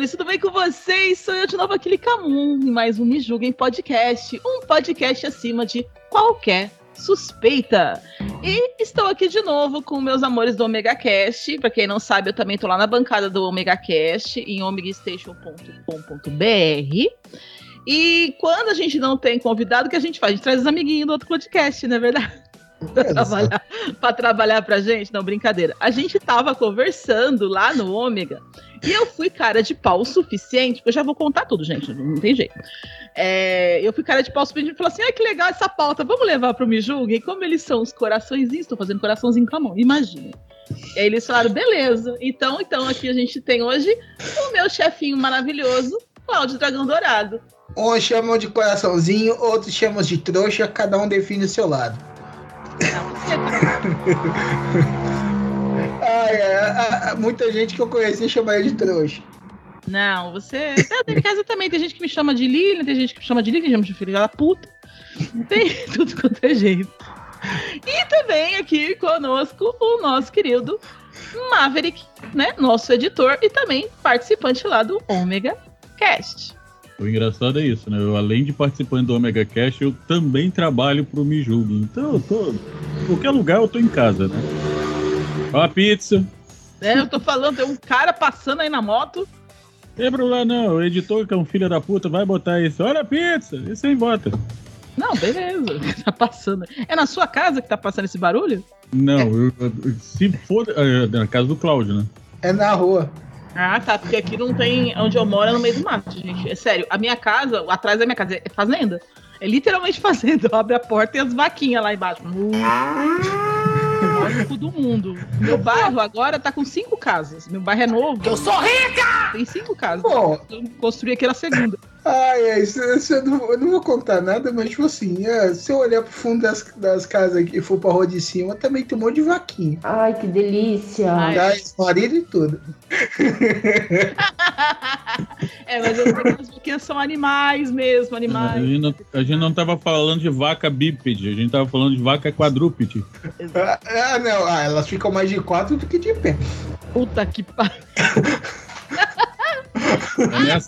Meus amores, tudo bem com vocês? Sou eu de novo, aquele Camun, em mais um Me Julguem Podcast, um podcast acima de qualquer suspeita. E estou aqui de novo com meus amores do Omega Cast. Pra quem não sabe, eu também tô lá na bancada do Omega Cast, em omegastation.com.br. E quando a gente não tem convidado, o que a gente faz? A gente traz os amiguinhos do outro podcast, não é verdade? Pra trabalhar, pra trabalhar pra gente? Não, brincadeira. A gente tava conversando lá no Ômega e eu fui cara de pau o suficiente, porque eu já vou contar tudo, gente, não tem jeito. É, eu fui cara de pau o suficiente e falei assim: ai que legal essa pauta, vamos levar pro Me Julgue? E como eles são os coraçõezinhos, estou fazendo coraçãozinho com a mão, imagina. E aí eles falaram: beleza. Então, então aqui a gente tem hoje o meu chefinho maravilhoso, Cláudio Dragão Dourado. Uns chamam de coraçãozinho, outros chamam de trouxa, cada um define o seu lado. Ai, é, muita gente que eu conheci chama ele de trouxa. Não, você. É, em casa também tem gente que me chama de Lilian, tem gente que me chama de Lilian, me chama de filha da puta. Tem tudo quanto é jeito. E também aqui conosco o nosso querido Maverick, né? Nosso editor e também participante lá do Omega Cast. O engraçado é isso, né? Eu, além de participante do Omega Cash, eu também trabalho pro Me Julgue. Então eu tô. Em qualquer lugar eu tô em casa, né? Ó a pizza. É, eu tô falando, tem um cara passando aí na moto. Tem problema não. O editor, que é um filho da puta, vai botar isso. Olha a pizza. Isso aí bota. Não, beleza. Tá passando. É na sua casa que tá passando esse barulho? Não, eu- eu- se for. é, na casa do Cláudio, né? É na rua. Ah, tá, porque aqui não tem. Onde eu moro é no meio do mato, gente. É sério, a minha casa, atrás da minha casa, é fazenda. É literalmente fazenda. Eu abro a porta e as vaquinhas lá embaixo. Uh, do mundo. Meu bairro agora tá com cinco casas. Meu bairro é novo. Eu sou rica! Tem cinco casas. Pô, Eu construí aqui na segunda. Ai, ai, isso, isso eu, não, eu não vou contar nada, mas tipo assim, é, se eu olhar pro fundo das, das casas aqui e for pra rua de cima, também tem um monte de vaquinha. Ai, que delícia. Ai. Tá? Marido e tudo. É, mas eu sei que as vaquinhas são animais mesmo, A animais. gente, não, a gente não tava falando de vaca bípede, a gente tava falando de vaca quadrúpede. Ah, ah, não, ah, elas ficam mais de quatro do que de pé. Puta que pariu.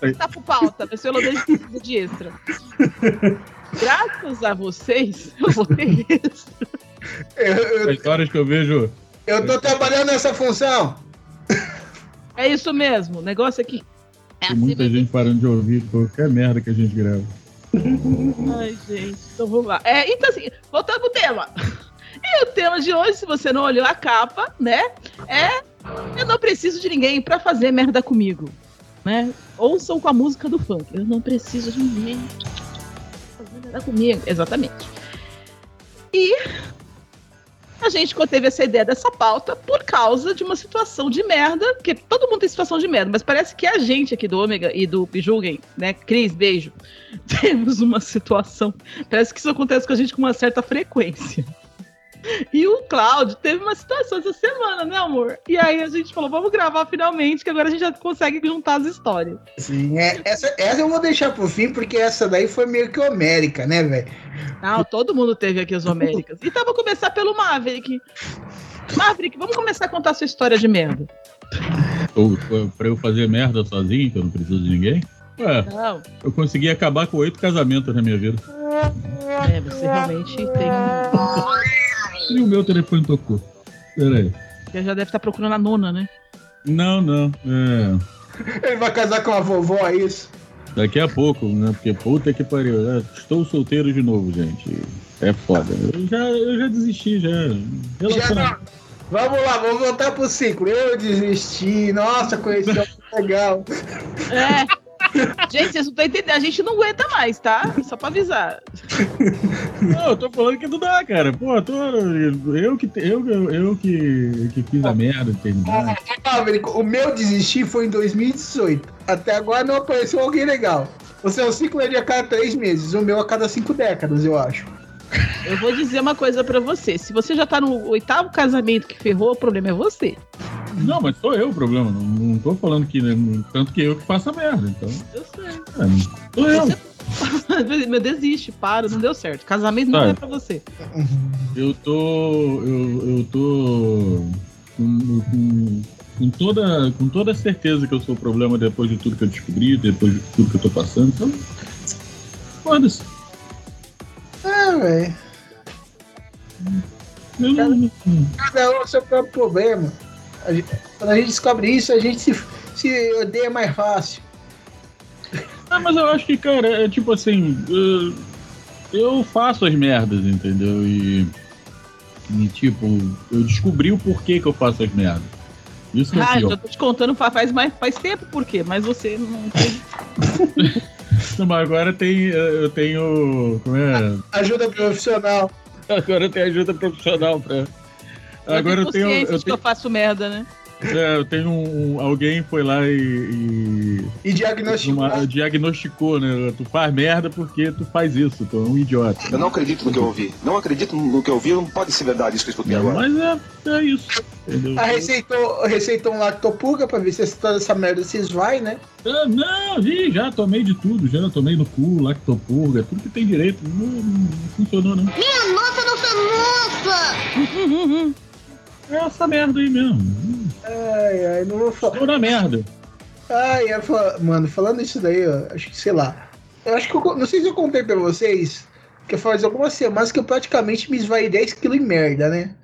É tá pro pauta, vai ser o de, de extra. Graças a vocês, eu vou ter extra. Eu, eu, as horas que eu vejo. eu tô trabalhando nessa função. É isso mesmo, o negócio aqui. É Tem muita gente parando de ouvir qualquer merda que a gente grava. Ai, gente, então vamos lá. É, então assim, voltando pro tema. E o tema de hoje, se você não olhou a capa, né? É Eu não preciso de ninguém pra fazer merda comigo. Né? Ouçam com a música do funk. Eu não preciso de ninguém merda comigo. Exatamente. E a gente teve essa ideia dessa pauta por causa de uma situação de merda, que todo mundo tem situação de merda, mas parece que a gente aqui do Ômega e do Pijulguem, né, Cris, beijo, temos uma situação, parece que isso acontece com a gente com uma certa frequência. E o Cláudio teve uma situação essa semana, né, amor? E aí a gente falou, vamos gravar finalmente, que agora a gente já consegue juntar as histórias. Sim, é, essa, essa eu vou deixar pro fim, porque essa daí foi meio que homérica, né, velho? Não, todo mundo teve aqui as Américas. Então vou começar pelo Maverick. Maverick, vamos começar a contar sua história de merda. Ou pra eu fazer merda sozinho, que eu não preciso de ninguém? Ué, Não, eu consegui acabar com oito casamentos na minha vida. é, você realmente tem. E o meu telefone tocou. Pera aí. Você já deve estar procurando a nona, né? Não, não. É. Ele vai casar com a vovó, é isso? Daqui a pouco, né? Porque puta que pariu. É, estou solteiro de novo, gente. É foda. Eu já, eu já desisti, já. Já Relacionamento. não. Vamos lá, vamos voltar pro ciclo. Eu desisti. Nossa, conheci algo legal. É. Gente, vocês não estão entendendo. A gente não aguenta mais, tá? Só pra avisar. Não, eu tô falando que não dá, cara. Pô, eu, tô, eu, que, eu, eu, eu que, que fiz a merda de terminar. Maverick, o meu desistir foi em 2018. Até agora não apareceu alguém legal. O seu ciclo é de a cada três meses, o meu a cada cinco décadas, eu acho. Eu vou dizer uma coisa pra você. Se você já tá no oitavo casamento que ferrou, o problema é você. Não, mas sou eu o problema. Não, não tô falando que. né, Tanto que eu que faço a merda. Então. Eu sei. É, sou eu. Meu, desiste, para, não deu certo. Casamento não Tá. é pra você. Eu tô. Eu, eu tô. Com, com, com toda, com toda certeza que eu sou o problema depois de tudo que eu descobri, depois de tudo que eu tô passando. Então. Foda-se. Ah, velho. Não- Cada um é o seu próprio problema. A gente- quando a gente descobre isso, a gente se, se odeia mais fácil. Ah, mas eu acho que, cara, é tipo assim. Eu, eu faço as merdas, entendeu? E. E, tipo, eu descobri o porquê que eu faço as merdas. Isso que é Ah, eu já tô te contando fa- faz, mais, faz tempo por quê, mas você não. Não, mas agora tem. Eu tenho. Como é? Ajuda profissional. Agora eu tenho ajuda profissional pra. Agora eu tenho. Eu que eu tenho, faço merda, né? É, eu tenho um, alguém foi lá e. e E diagnosticou. uma- diagnosticou, né? Tu faz merda porque tu faz isso, tu é um idiota. Eu não acredito no que eu ouvi. Não acredito no que eu ouvi. Não pode ser verdade isso que eu escutei agora. Mas é, é isso. Entendeu? A receitou, receitou um lactopurga pra ver se toda essa merda se esvai, né? Ah, não, vi, já tomei de tudo, já tomei no cu, lactopurga, tudo que tem direito. Não, não funcionou, não. Minha nossa, nossa, nossa! É essa merda aí mesmo. Ai, ai, não vou falar. Tô na merda. Ai, eu mano, falando isso daí, ó, acho que, sei lá. Eu acho que eu, não sei se eu contei pra vocês que faz algumas semanas que eu praticamente me esvaí 10 kg em merda, né?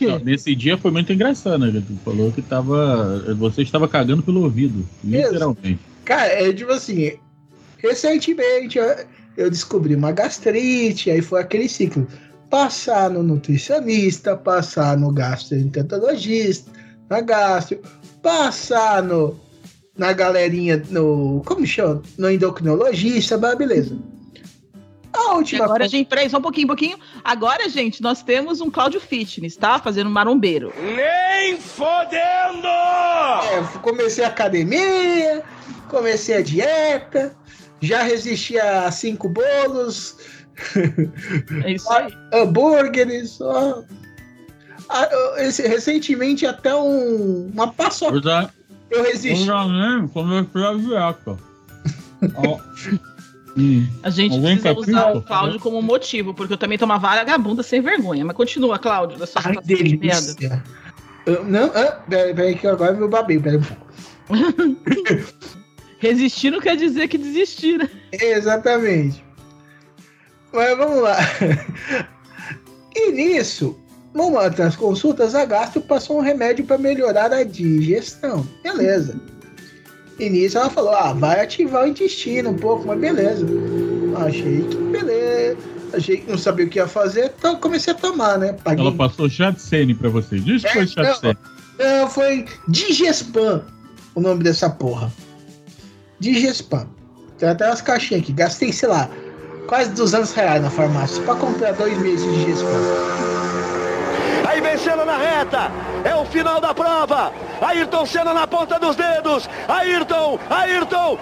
Não, nesse dia foi muito engraçado, né? Tu falou que tava. Você estava cagando pelo ouvido. Literalmente. Cara, é tipo assim, recentemente eu, eu descobri uma gastrite, aí foi aquele ciclo. Passar no nutricionista, passar no gastroenterologista, na gastro, passar no, na galerinha, no. Como chama? No endocrinologista, mas beleza. A última agora, gente, peraí, só um pouquinho, um pouquinho. Agora, gente, nós temos um Cláudio Fitness, tá? Fazendo marombeiro. Nem fodendo! É, comecei a academia, comecei a dieta, já resisti a cinco bolos, É isso aí. hambúrgueres. Ó. Ah, eu- esse- recentemente até um, uma paçoca Eu já, eu eu resisti. já nem comecei a dieta. Hum. A gente Alguém precisa quer usar o Cláudio como motivo, porque eu também tô uma vagabunda sem vergonha. Mas continua, Cláudio, da sua Ai, delícia. Eu- não, ah, peraí, peraí, que agora eu babei, peraí um pouco. Resistir não quer dizer que desistir, né? Exatamente. Mas vamos lá. E nisso, numa das consultas, a gastro passou um remédio para melhorar a digestão. Beleza. E nisso ela falou: ah, vai ativar o intestino um pouco, mas beleza. Achei que beleza. Achei que não sabia o que ia fazer, então comecei a tomar, né? Paguei. Ela passou Chatsene pra você. Diz que É, foi Chatsene. Não, foi Digespam o nome dessa porra. Digespam. Tem até umas caixinhas aqui. Gastei, sei lá, quase 200 reais na farmácia pra comprar dois meses de Digespam. Aí vencendo na reta, é o final da prova. Ayrton Senna na ponta dos dedos. Ayrton, Ayrton,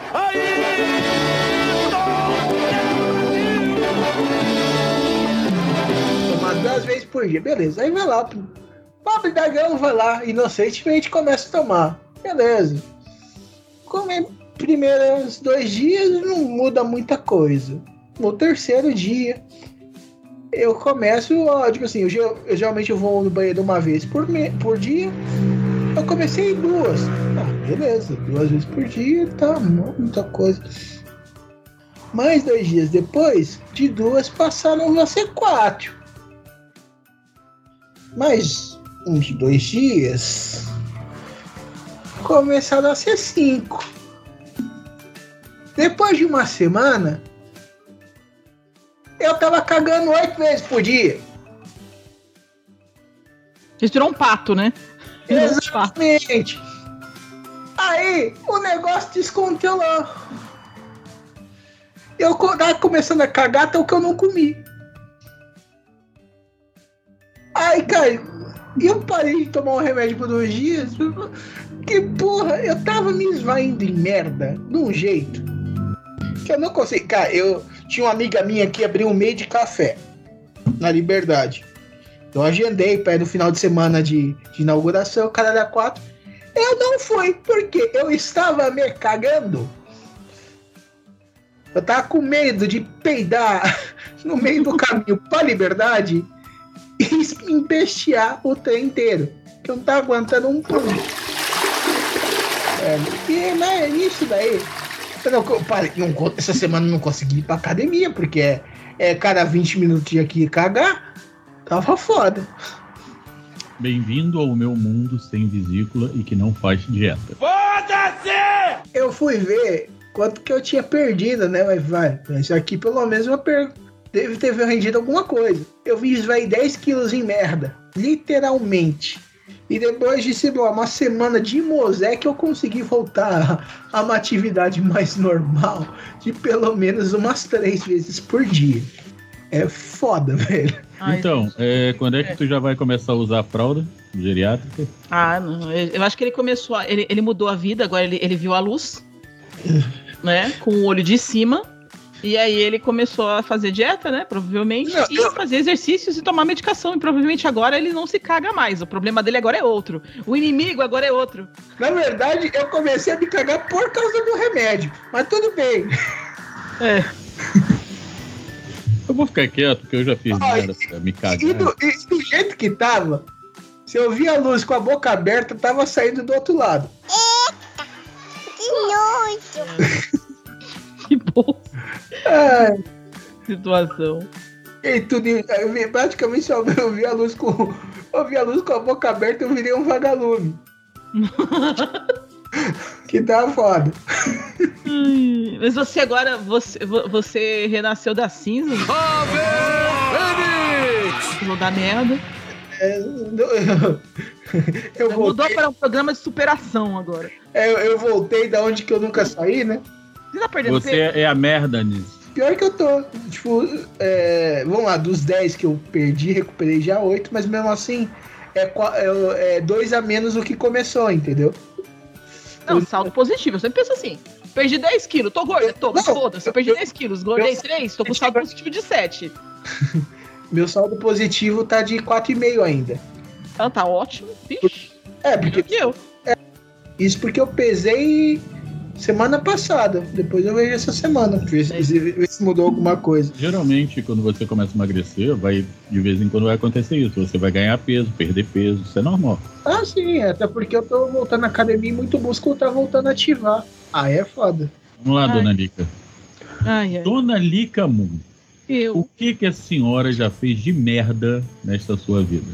Tomar duas vezes por dia. Beleza. Aí vai lá. Pobre Dagão vai lá, inocentemente começa a tomar. Beleza. Come primeiros dois dias não muda muita coisa. No terceiro dia, eu começo, tipo assim, eu, eu geralmente eu vou no banheiro uma vez por, me- por dia. Eu comecei duas. Ah, beleza, duas vezes por dia, tá, muita coisa. Mais dois dias depois, de duas passaram a ser quatro. Mais uns dois dias, começaram a ser cinco. Depois de uma semana, eu tava cagando oito vezes por dia. Um pato, né? Virou um pato. Exatamente. Aí o negócio descontrolou. Eu tava começando a cagar até o que eu não comi. Ai, cara, eu parei de tomar um remédio por dois dias. Que porra, eu tava me esvaindo em merda, de um jeito. Que eu não consigo. Cara, eu tinha uma amiga minha que abriu um meio de café na Liberdade. Eu agendei para no final de semana de, de inauguração, cara era quatro. Eu não fui, porque eu estava me cagando. Eu tava com medo de peidar no meio do caminho pra liberdade e empestear o trem inteiro. Que eu não tava aguentando um pulo. É, e né, isso daí. Eu não, eu parei, não, essa semana eu não consegui ir pra academia, porque é, é cada 20 minutos aqui cagar. Tava foda. Bem-vindo ao meu mundo sem vesícula e que não faz dieta. Foda-se! Eu fui ver quanto que eu tinha perdido, né? Mas vai, isso aqui pelo menos eu per... deve ter rendido alguma coisa. Eu vi isso vai 10 quilos em merda. Literalmente. E depois de sei lá, uma semana de mosé que eu consegui voltar a uma atividade mais normal de pelo menos umas três vezes por dia. É foda, velho. Ai, então, é, quando é que tu já vai começar a usar a fralda geriátrica? Ah, não. Eu eu acho que ele começou. a- ele, ele mudou a vida, agora ele, ele viu a luz, né? Com o olho de cima. E aí ele começou a fazer dieta, né? Provavelmente. Não, e eu- fazer exercícios e tomar medicação. E provavelmente agora ele não se caga mais. O problema dele agora é outro. O inimigo agora é outro. Na verdade, eu comecei a me cagar por causa do remédio. Mas tudo bem. É. Eu vou ficar quieto, porque eu já fiz merda pra me cagar. E do, e do jeito que tava, se eu via a luz com a boca aberta, tava saindo do outro lado. Que nojo. Que boa Ai, situação. e tudo, eu vi, praticamente só eu vi a luz com. Eu vi a luz com a boca aberta, eu virei um vagalume. que tá foda. Mas você agora, você, vo- você renasceu das cinzas? Falou da merda. É, eu, eu, Mudou voltei, para um programa de superação agora. é, eu, eu voltei da onde que eu nunca saí, né? Você tá perdendo Você peso? é a merda nisso. Pior que eu tô. Tipo, é, vamos lá, dos 10 que eu perdi, recuperei já 8, mas mesmo assim é, é, é dois a menos do que começou, entendeu? Não, saldo positivo. Eu sempre penso assim. Perdi 10 quilos, tô gorda, tô, foda-se. Eu perdi eu- 10 quilos, engordei eu- 3, tô com saldo positivo de 7. Meu saldo positivo tá de 4,5 ainda. Então tá ótimo. Vixe, É, porque que eu. isso porque eu pesei semana passada. Depois eu vejo essa semana. Ver se, ver se mudou alguma coisa. Geralmente, quando você começa a emagrecer, vai, de vez em quando vai acontecer isso. Você vai ganhar peso, perder peso, isso é normal. Ah, sim, até porque eu tô voltando à academia e muito músculo tá voltando a ativar. Ah, é foda. Vamos lá, Ai. dona Lica. Ai, ai. Dona Lica Moon, o Eu. que, que a senhora já fez de merda nesta sua vida?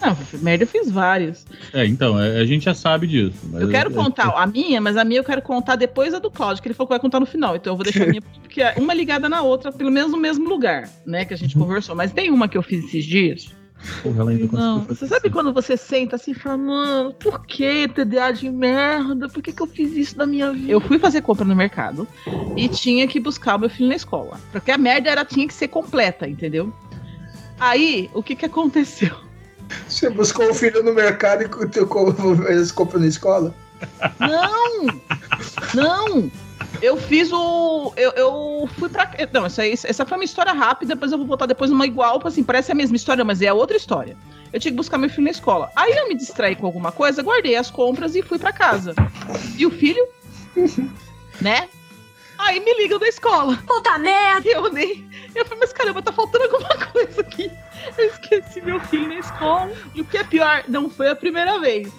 Não, merda eu fiz várias. É, então, a, a gente já sabe disso. Eu quero é- contar a minha, mas a minha eu quero contar depois a do Cláudio, que ele falou que vai contar no final. Então eu vou deixar a minha, porque é uma ligada na outra, pelo menos no mesmo lugar, né? Que a gente conversou. Mas tem uma que eu fiz esses dias. Porra, ela ainda Não, você fazer sabe quando você senta assim e fala, mano, por que TDA de merda? Por que, que eu fiz isso na minha vida? Eu fui fazer compra no mercado e tinha que buscar o meu filho na escola. Porque a merda era, tinha que ser completa, entendeu? Aí, o que que aconteceu? Você buscou o filho no mercado e eles compram na escola? Não! Não! Eu fiz o. Eu, eu fui pra. Não, isso aí, essa foi uma história rápida, depois eu vou botar depois uma igual, assim, parece a mesma história, mas é outra história. Eu tinha que buscar meu filho na escola. Aí eu me distraí com alguma coisa, guardei as compras e fui pra casa. E o filho? né? Aí me ligam da escola. Puta merda. E eu nem. Eu falei, mas caramba, tá faltando alguma coisa aqui. Eu esqueci meu filho na escola. E o que é pior, não foi a primeira vez.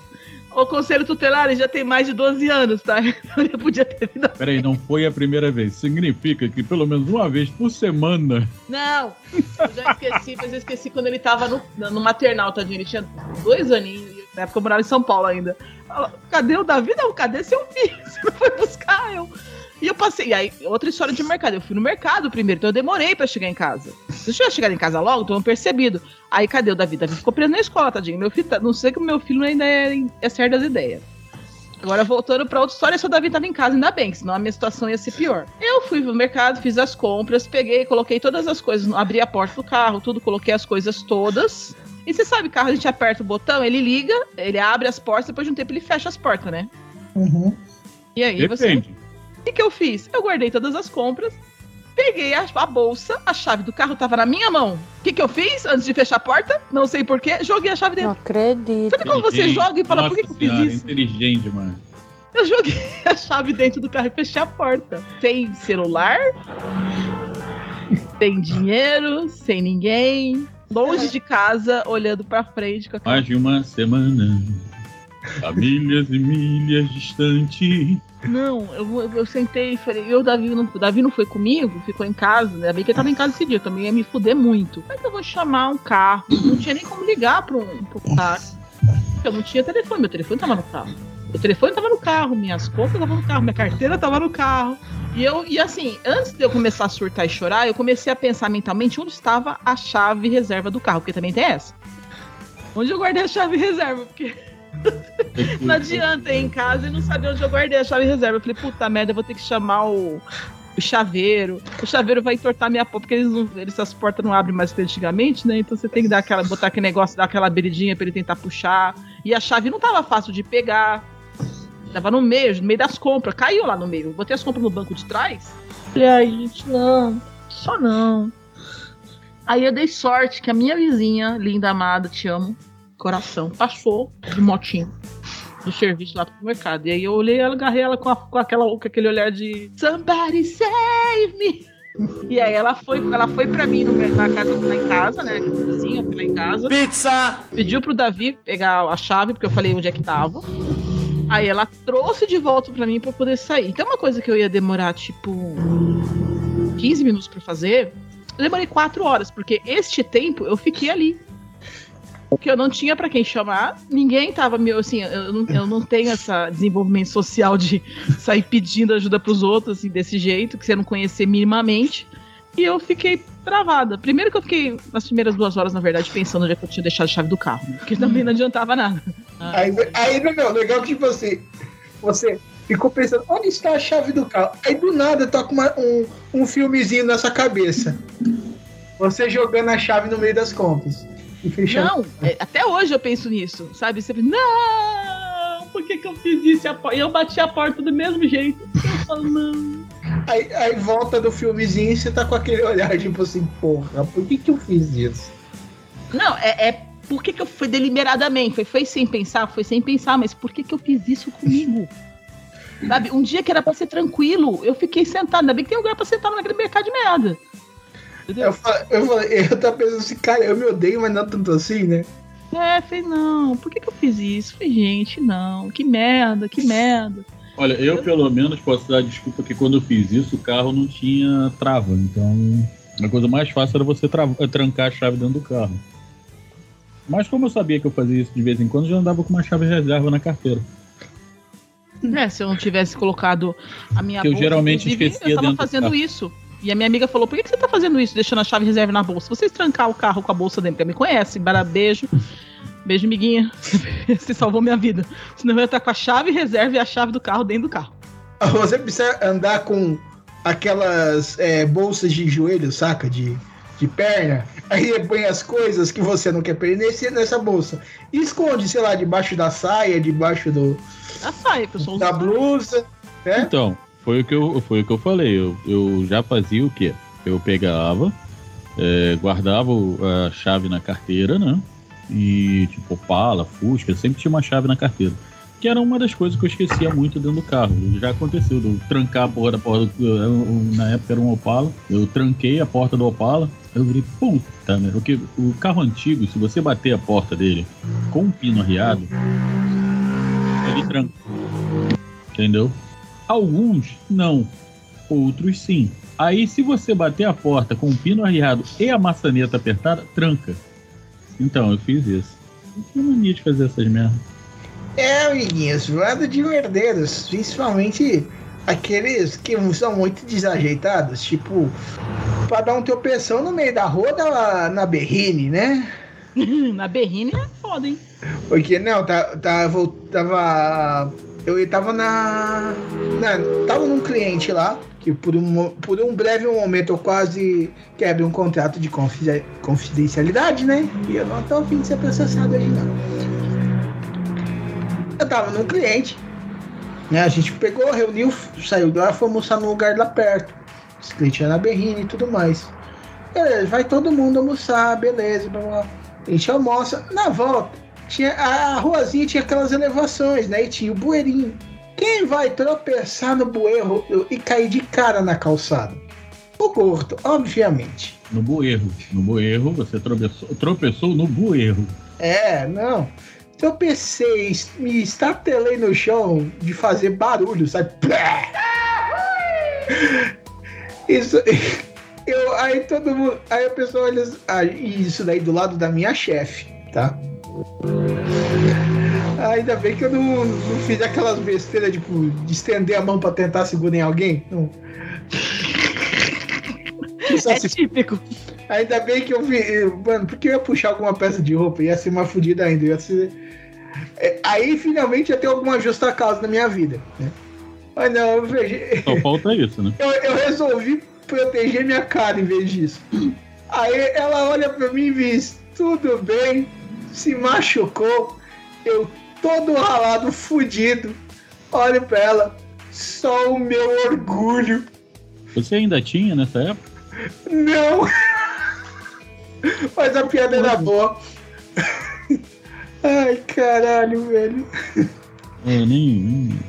O conselho tutelar já tem mais de 12 anos, tá? Então ele podia ter vindo. Peraí, não foi a primeira vez. Significa que pelo menos uma vez por semana. Não! Eu já esqueci, mas eu esqueci quando ele tava no, no maternal, tadinho. Ele tinha dois aninhos. Na época eu morava em São Paulo ainda. Cadê o Davi? Não, cadê seu filho? Você não foi buscar eu? E eu passei. E aí, outra história de mercado. Eu fui no mercado primeiro, então eu demorei pra chegar em casa. Se eu tivesse chegado em casa logo, então eu percebido. Aí cadê o Davi? Davi ficou preso na escola, tadinho. Meu filho, tá- não sei que o meu filho ainda é, é certo das ideias. Agora, voltando pra outra história, seu Davi tava em casa, ainda bem, senão a minha situação ia ser pior. Eu fui no mercado, fiz as compras, peguei, coloquei todas as coisas, abri a porta do carro, tudo, coloquei as coisas todas. E você sabe, carro, a gente aperta o botão, ele liga, ele abre as portas, depois de um tempo ele fecha as portas, né? Uhum. E aí você. Depende. O que, que eu fiz? Eu guardei todas as compras, peguei a, a bolsa, a chave do carro tava na minha mão. O que, que eu fiz antes de fechar a porta? Não sei porquê, joguei a chave Não dentro. acredito. Sabe quando você joga e fala, Nossa por que, que eu fiz isso? Inteligente, mano. Eu joguei a chave dentro do carro e fechei a porta. Sem celular, sem dinheiro, sem ninguém. Longe de casa, olhando pra frente com a Mais de uma semana. A milhas e milhas distante. Não, eu, eu, eu sentei e falei, eu, Davi não, Davi não foi comigo, ficou em casa, né? Bem que ele tava em casa esse dia, também ia me fuder muito. Mas eu vou chamar um carro. Não tinha nem como ligar pro, pro carro. Eu não tinha telefone, meu telefone tava no carro. Meu telefone tava no carro, minhas contas estavam no carro, minha carteira tava no carro. E eu, e assim, antes de eu começar a surtar e chorar, eu comecei a pensar mentalmente onde estava a chave reserva do carro, porque também tem essa. Onde eu guardei a chave reserva? Porque não adianta ir em casa e não saber onde eu guardei a chave reserva. Eu falei, puta merda, eu vou ter que chamar o, o chaveiro. O chaveiro vai entortar minha porta, porque eles não, eles, essas portas não abrem mais que antigamente, né? Então você tem que dar aquela, botar aquele negócio, dar aquela abridinha pra ele tentar puxar. E a chave não tava fácil de pegar. Tava no meio, no meio das compras. Caiu lá no meio. Botei as compras no banco de trás. Falei, ai, gente, não. Só não. Aí eu dei sorte que a minha vizinha, linda, amada, te amo, coração, passou de motinho do serviço lá pro mercado. E aí eu olhei ela, agarrei ela com, a- com aquela, com aquele olhar de Somebody save me! E aí ela foi, ela foi pra mim no, na casa lá em casa, né? Vizinha, foi lá em casa. Pizza! Pediu pro Davi pegar a chave, porque eu falei onde é que tava. Aí ela trouxe de volta pra mim pra poder sair. Então uma coisa que eu ia demorar, tipo, 15 minutos pra fazer, eu demorei 4 horas, porque este tempo eu fiquei ali. Porque eu não tinha pra quem chamar, ninguém tava meu assim, eu não, eu não tenho essa desenvolvimento social de sair pedindo ajuda pros outros assim, desse jeito, que você não conhecer minimamente. E eu fiquei travada. Primeiro que eu fiquei nas primeiras duas horas, na verdade, pensando onde é que eu tinha deixado a chave do carro, né? porque também não adiantava nada. Aí, aí não, legal que assim, você ficou pensando, onde está a chave do carro? Aí do nada toca uma- um, um filmezinho na sua cabeça. Você jogando a chave no meio das compras. Não, é, até hoje eu penso nisso, sabe? Sempre, não, por que, que eu fiz isso? E E eu bati a porta do mesmo jeito. Eu falo, não. Aí, aí volta do filmezinho e você tá com aquele olhar, tipo assim, porra, por que que eu fiz isso? Não, é, é por que, que eu fui deliberadamente? Foi, foi sem pensar, foi sem pensar, mas por que, que eu fiz isso comigo? Sabe, um dia que era pra ser tranquilo, eu fiquei sentado. Ainda bem que tem lugar pra sentar naquele mercado de merda. Entendeu? Eu falei, eu, falei, eu tava pensando assim, cara, eu me odeio, mas não tanto assim, né? É, falei, não, por que, que eu fiz isso? Falei, gente, não, que merda, que merda. Olha, eu pelo menos posso dar desculpa que quando eu fiz isso, o carro não tinha trava. Então, a coisa mais fácil era você tra- eh, trancar a chave dentro do carro. Mas como eu sabia que eu fazia isso de vez em quando, eu já andava com uma chave reserva na carteira. É, se eu não tivesse colocado a minha Que eu bolsa, geralmente inclusive, esquecia eu tava dentro do fazendo carro. isso. E a minha amiga falou: por que, que você tá fazendo isso, deixando a chave reserva na bolsa? Se vocês trancar o carro com a bolsa dentro, porque me conhece, bara beijo. Beijo, amiguinha. Você salvou minha vida. Senão eu ia estar com a chave reserva e a chave do carro dentro do carro. Você precisa andar com aquelas é, bolsas de joelho, saca? De, de perna. Aí põe as coisas que você não quer perder nessa bolsa. E esconde, sei lá, debaixo da saia, debaixo do, Já sai, que eu sou da blusa, né? Então, foi o que eu, foi o que eu falei. Eu, eu já fazia o quê? Eu pegava, é, guardava a chave na carteira, né? E, tipo, Opala, Fusca, sempre tinha uma chave na carteira. Que era uma das coisas que eu esquecia muito dentro do carro. Já aconteceu, eu trancar a porra da porta eu- Na época era um Opala. Eu tranquei a porta do Opala. Eu virei, puta, né? Porque o carro antigo, se você bater a porta dele com um pino arriado, ele tranca. Entendeu? Alguns não, outros sim. Aí, se você bater a porta com o pino arriado e a maçaneta apertada, tranca. Então, eu fiz isso. Eu tinha mania de fazer essas merdas. É, amiguinhos, lado de merdeiros, principalmente aqueles que são muito desajeitados, tipo, pra dar um tropeção no meio da rua na, na berrine, né? Na berrine é foda, hein? Porque, não, tá, tá, tava eu tava na, na. Tava num cliente lá, que por um, por um breve momento eu quase quebrei um contrato de confidencialidade, né? E eu não tô afim de ser processado hoje, não. Eu tava num cliente, né? A gente pegou, reuniu, saiu de lá, foi almoçar num lugar lá perto. Esse cliente era na e tudo mais. Beleza, vai todo mundo almoçar, beleza, blá, blá. A gente almoça. Na volta, tinha, a ruazinha tinha aquelas elevações, né? E tinha o bueirinho. Quem vai tropeçar no bueiro e cair de cara na calçada? O gordo, obviamente. No bueiro. No bueiro, você tropeçou, tropeçou no bueiro. É, não. Tropecei, me estatelei no chão de fazer barulho, sabe? Isso. Eu, aí todo mundo. Aí a pessoa olha. Ah, isso daí do lado da minha chefe, tá? Ainda bem que eu não, não fiz aquelas besteiras tipo, de estender a mão pra tentar segurar em alguém. Não. É típico. Ainda bem que eu vi. Mano, porque eu ia puxar alguma peça de roupa, ia ser mais fodida ainda. Ia ser... É, aí finalmente ia ter alguma justa causa na minha vida. Né? Mas não, eu vejo. Só falta isso, né? Eu, eu resolvi proteger minha cara em vez disso. Aí ela olha pra mim e diz: tudo bem, se machucou, eu todo ralado, fudido. Olho pra ela, só o meu orgulho. Você ainda tinha nessa época? Não! Mas a piada era boa. Ai, caralho, velho. É, nem, nem,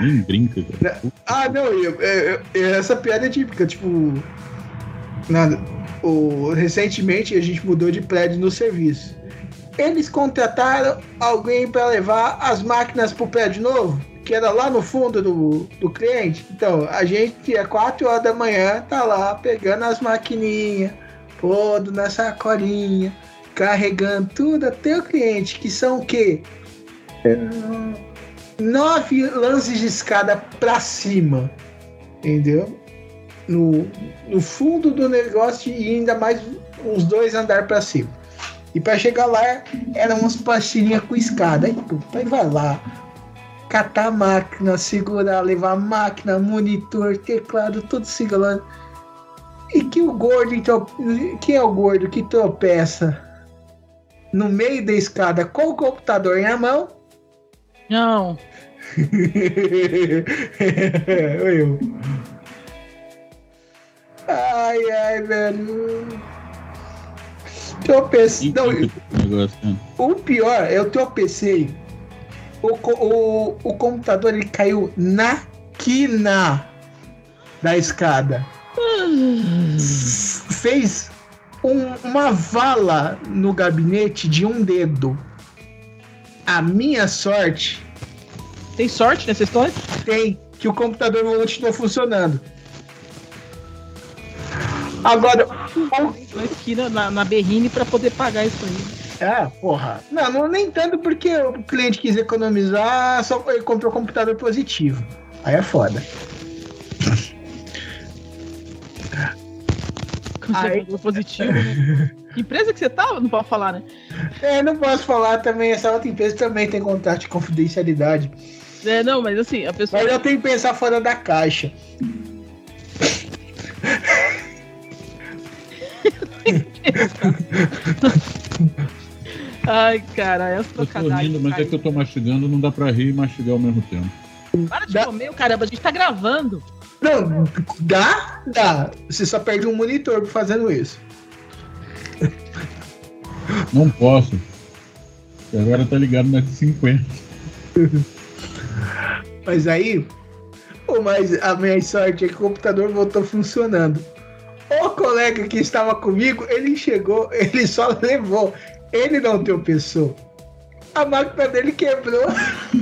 nem brinca, cara. Ah, não, eu, eu, eu, essa piada é típica, tipo. Nada. O, recentemente a gente mudou de prédio no serviço. Eles contrataram alguém para levar as máquinas pro prédio novo, que era lá no fundo do, do cliente. Então, a gente, às 4 horas da manhã, tá lá pegando as maquininhas, pondo na sacolinha, carregando tudo até o cliente, que são o quê? Nove lances de escada para cima, entendeu? No, no fundo do negócio e ainda mais uns dois andar para cima. E para chegar lá, eram umas pastilhinhas com escada. Aí, puta, aí vai lá, catar a máquina, segurar, levar a máquina, monitor, teclado, tudo segurando. E que o gordo, então, quem é o gordo que tropeça no meio da escada com o computador na mão? Não. eu. Ai, ai, velho. Tropecei. Não, o pior, eu tropecei. O, o, o computador ele caiu na quina da escada. Fez um, uma vala no gabinete de um dedo. A minha sorte. Tem sorte nessa história? Tem, que o computador continuou funcionando. Agora, na esquina, na, na berrine, para poder pagar isso aí. É, porra. Não, não, nem tanto porque o cliente quis economizar, só ele comprou computador positivo. Aí é foda. Aí... positivo, né? Que empresa que você tava? Não pode falar, né? É, não posso falar também. Essa outra empresa também tem contrato de confidencialidade. É, não, mas assim, a pessoa. Mas eu tenho que pensar fora da caixa. Ai, cara, essa eu tô rindo, mas é que eu tô mastigando, não dá pra rir e mastigar ao mesmo tempo. Para de dá. comer, caramba, a gente tá gravando. Não, dá? Dá. Você só perde um monitor fazendo isso. Não posso. Agora tá ligado na 50. Mas aí, mas a minha sorte é que o computador voltou funcionando. O colega que estava comigo, ele chegou, ele só levou. Ele não tropeçou. A máquina dele quebrou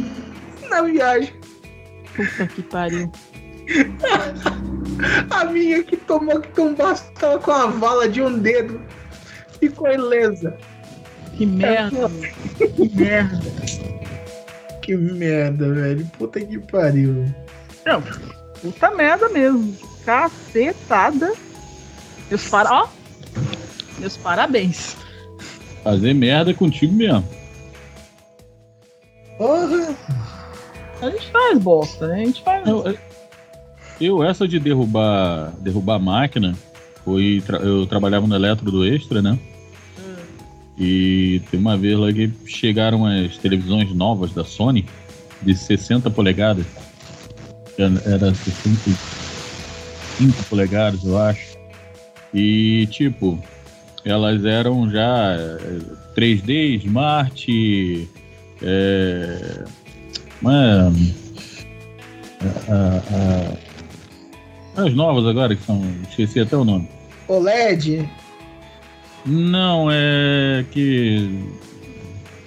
na viagem. Puta que pariu. a minha que tomou que tomou tava com a vala de um dedo. Ficou ilesa. Que merda. que merda. Que merda, velho. Puta que pariu. Não, puta merda mesmo. Cacetada. Meus, para... Ó, meus parabéns. Fazer merda contigo mesmo. Porra! A gente faz bosta, né? A gente faz. Eu, eu, essa de derrubar, derrubar a máquina, foi. tra- Eu trabalhava no eletro do Extra, né? E tem uma vez lá que chegaram as televisões novas da Sony, de 60 polegadas. Era era 65 polegadas, eu acho. E, tipo, elas eram já eh, 3D, Smart. É, mano, a- a- as novas agora, que são. Esqueci até o nome. OLED. Não, é que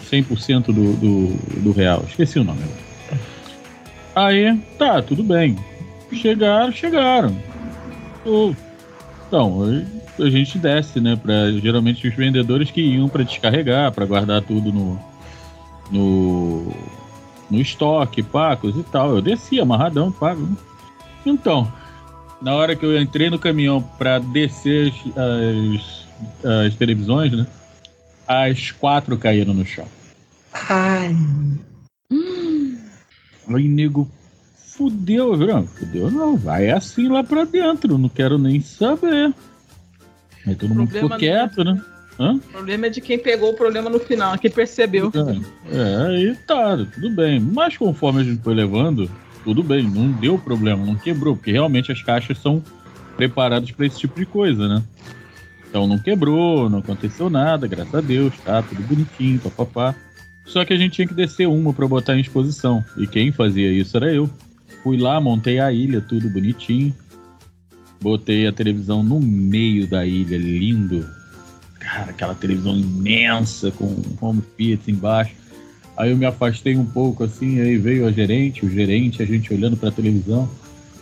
100% do, do, do real. Esqueci o nome. Aí, tá, tudo bem. Chegaram, chegaram. O- Então, a gente desce, né? Pra, geralmente os vendedores que iam para descarregar, para guardar tudo no, no, no estoque, pacos e tal. Eu desci amarradão, pago. né? Então, na hora que eu entrei no caminhão para descer as, as, as televisões, né? As quatro caíram no chão. Ai. Aí, nego, fudeu, viu? Fudeu não, vai assim lá pra dentro, não quero nem saber. Aí todo mundo ficou quieto, né? Hã? O problema é de quem pegou o problema no final, quem percebeu. É, aí tá, tudo bem. Mas conforme a gente foi levando, tudo bem, não deu problema, não quebrou, porque realmente as caixas são preparadas para esse tipo de coisa, né? Então não quebrou, não aconteceu nada, graças a Deus, tá tudo bonitinho, papapá. Só que a gente tinha que descer uma para botar em exposição. E quem fazia isso era eu. Fui lá, montei a ilha, tudo bonitinho. Botei a televisão no meio da ilha, lindo. Cara, aquela televisão imensa com home theater embaixo. Aí eu me afastei um pouco assim, aí veio a gerente, o gerente, a gente olhando pra televisão.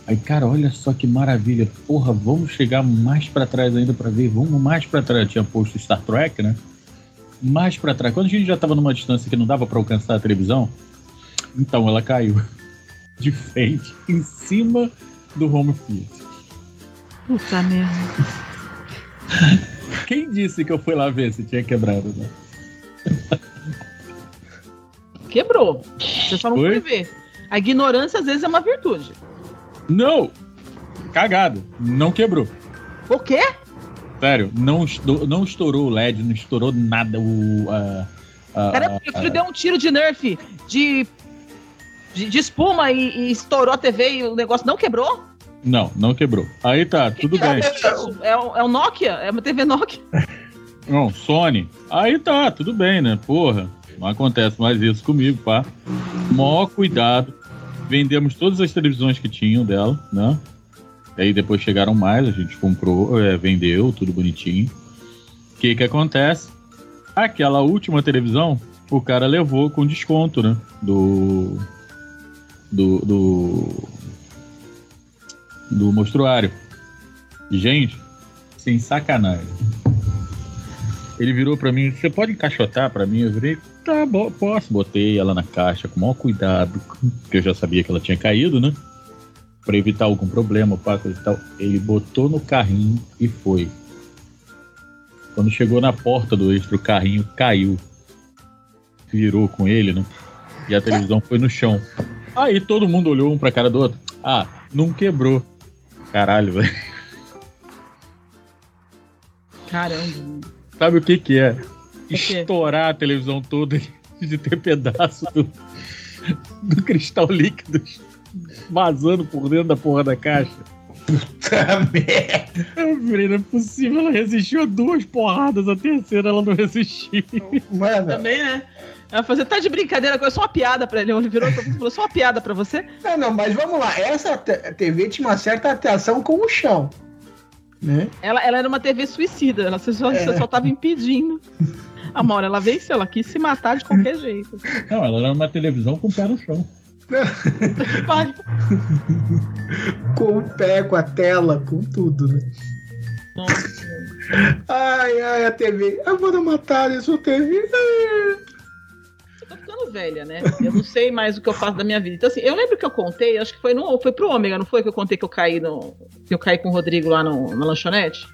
Aí, cara, olha só que maravilha. Porra, vamos chegar mais pra trás ainda pra ver. Vamos mais pra trás. Tinha posto Star Trek, né? Mais pra trás. Quando a gente já tava numa distância que não dava pra alcançar a televisão, então ela caiu de frente em cima do home theater. Puta merda. Quem disse que eu fui lá ver se tinha quebrado, né? Quebrou. Você só não Foi? foi ver. A ignorância às vezes é uma virtude. Não! Cagado. Não quebrou. O quê? Sério, não, estou- não estourou o LED, não estourou nada. O, porque o filho deu um tiro de nerf de, de, de espuma e, e estourou a TV e o negócio não quebrou? Não, não quebrou. Aí tá, tudo Que bem. é isso? É, o- é o Nokia? É uma TV Nokia? Não, Sony. Aí tá, tudo bem, né? Porra, não acontece mais isso comigo, pá. Maior cuidado. Vendemos todas as televisões que tinham dela, né? Aí depois chegaram mais, a gente comprou, é, vendeu, tudo bonitinho. O que que acontece? Aquela última televisão, o cara levou com desconto, né? Do. Do. Do, do mostruário. Gente, sem sacanagem. Ele virou pra mim, você pode encaixotar pra mim? Eu virei, tá bom, posso. Botei ela na caixa com o maior cuidado, porque eu já sabia que ela tinha caído, né? Pra evitar algum problema, pá, e tal. Ele botou no carrinho e foi. Quando chegou na porta do extra, o carrinho caiu. Virou com ele, né? E a televisão foi no chão. Aí todo mundo olhou um pra cara do outro. Ah, não quebrou. Caralho, velho. Caramba. Sabe o que que é? quê? Estourar a televisão toda de ter pedaço do, do cristal líquido vazando por dentro da porra da caixa. Puta merda. Eu virei, não é possível, ela resistiu a duas porradas, a terceira ela não resistiu. Mano, Também, né? Ela fazer tá de brincadeira, é só uma piada pra ele. Ele virou e falou, só uma piada pra você. não, não, mas vamos lá. Essa TV tinha uma certa atração com o chão. Né? Ela, ela era uma TV suicida, ela você só, você só tava impedindo. A Maura, ela venceu, ela quis se matar de qualquer jeito. Não, ela era uma televisão com o pé no chão. Com o pé, com a tela, com tudo, né? Nossa. Ai, ai, a TV. Eu vou matar essa TV. Tô ficando velha, né? Eu não sei mais o que eu faço da minha vida. Então, assim, eu lembro que eu contei, acho que foi, no, foi pro Ômega, não foi que eu contei que eu caí no. Que eu caí com o Rodrigo lá no, na lanchonete?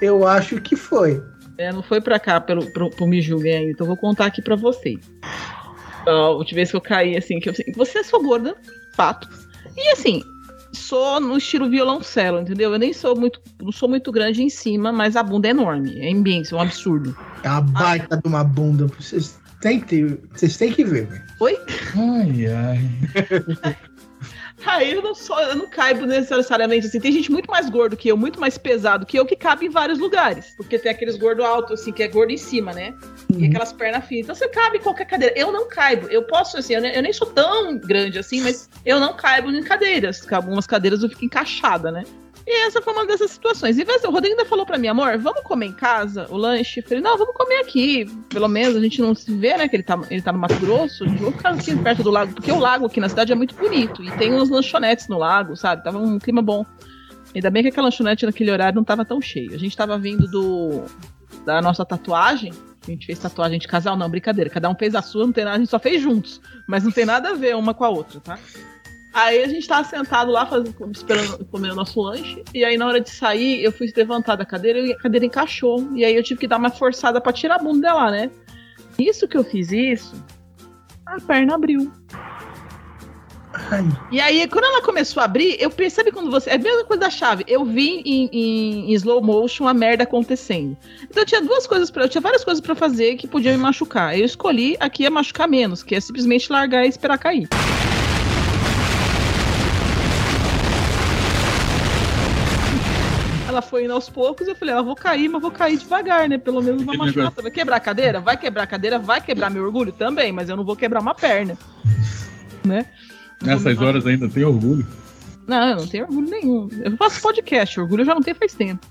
Eu acho que foi. É, não foi pra cá, pelo, pro, pro Me Julguem ainda, então eu vou contar aqui pra vocês. A última vez que eu caí, assim, que eu assim, você é só gorda, fato. E assim, sou no estilo violoncelo, entendeu? Eu nem sou muito, não sou muito grande em cima, mas a bunda é enorme, é imenso, é um absurdo. É uma baita de uma bunda. Vocês têm que, ter- vocês têm que ver, velho. Oi? Ai, ai. Aí eu não sou, eu não caibo necessariamente assim. Tem gente muito mais gordo que eu, muito mais pesado que eu, que cabe em vários lugares. Porque tem aqueles gordo alto, assim, que é gordo em cima, né? E aquelas pernas finas. Então você cabe em qualquer cadeira. Eu não caibo. Eu posso, assim, eu ne- eu nem sou tão grande assim, mas eu não caibo em cadeiras. Algumas cadeiras eu fico encaixada, né? E essa foi uma dessas situações. E o Rodrigo ainda falou pra mim, amor, vamos comer em casa o lanche? Eu falei, não, vamos comer aqui. Pelo menos a gente não se vê, né? Que ele tá, ele tá no Mato Grosso. A gente vai ficar aqui perto do lago, porque o lago aqui na cidade é muito bonito. E tem uns lanchonetes no lago, sabe? Tava um clima bom. Ainda bem que aquela lanchonete naquele horário não tava tão cheio. A gente tava vindo do da nossa tatuagem. A gente fez tatuagem de casal, não, brincadeira. Cada um fez a sua, não tem nada, a gente só fez juntos. Mas não tem nada a ver uma com a outra, tá? Aí a gente tava sentado lá, fazendo, esperando comer o nosso lanche. E aí, na hora de sair, eu fui levantar da cadeira e a cadeira encaixou. E aí eu tive que dar uma forçada pra tirar a bunda dela, né? Isso que eu fiz isso, a perna abriu. Ai, E aí, quando ela começou a abrir, eu percebi quando você. É a mesma coisa da chave. Eu vi em, em- em slow motion a merda acontecendo. Então eu tinha duas coisas para Eu tinha várias coisas pra fazer que podiam me machucar. Eu escolhi a que ia machucar menos, que é simplesmente largar e esperar cair. Ela foi indo aos poucos, eu falei, ela vou cair, mas vou cair devagar, né? Pelo menos vai machucar. Vai quebrar a cadeira? Vai quebrar a cadeira, vai quebrar meu orgulho também, mas eu não vou quebrar uma perna. Né? Não Nessas horas ainda tem orgulho. não, eu não tenho orgulho nenhum. Eu faço podcast, orgulho eu já não tenho faz tempo.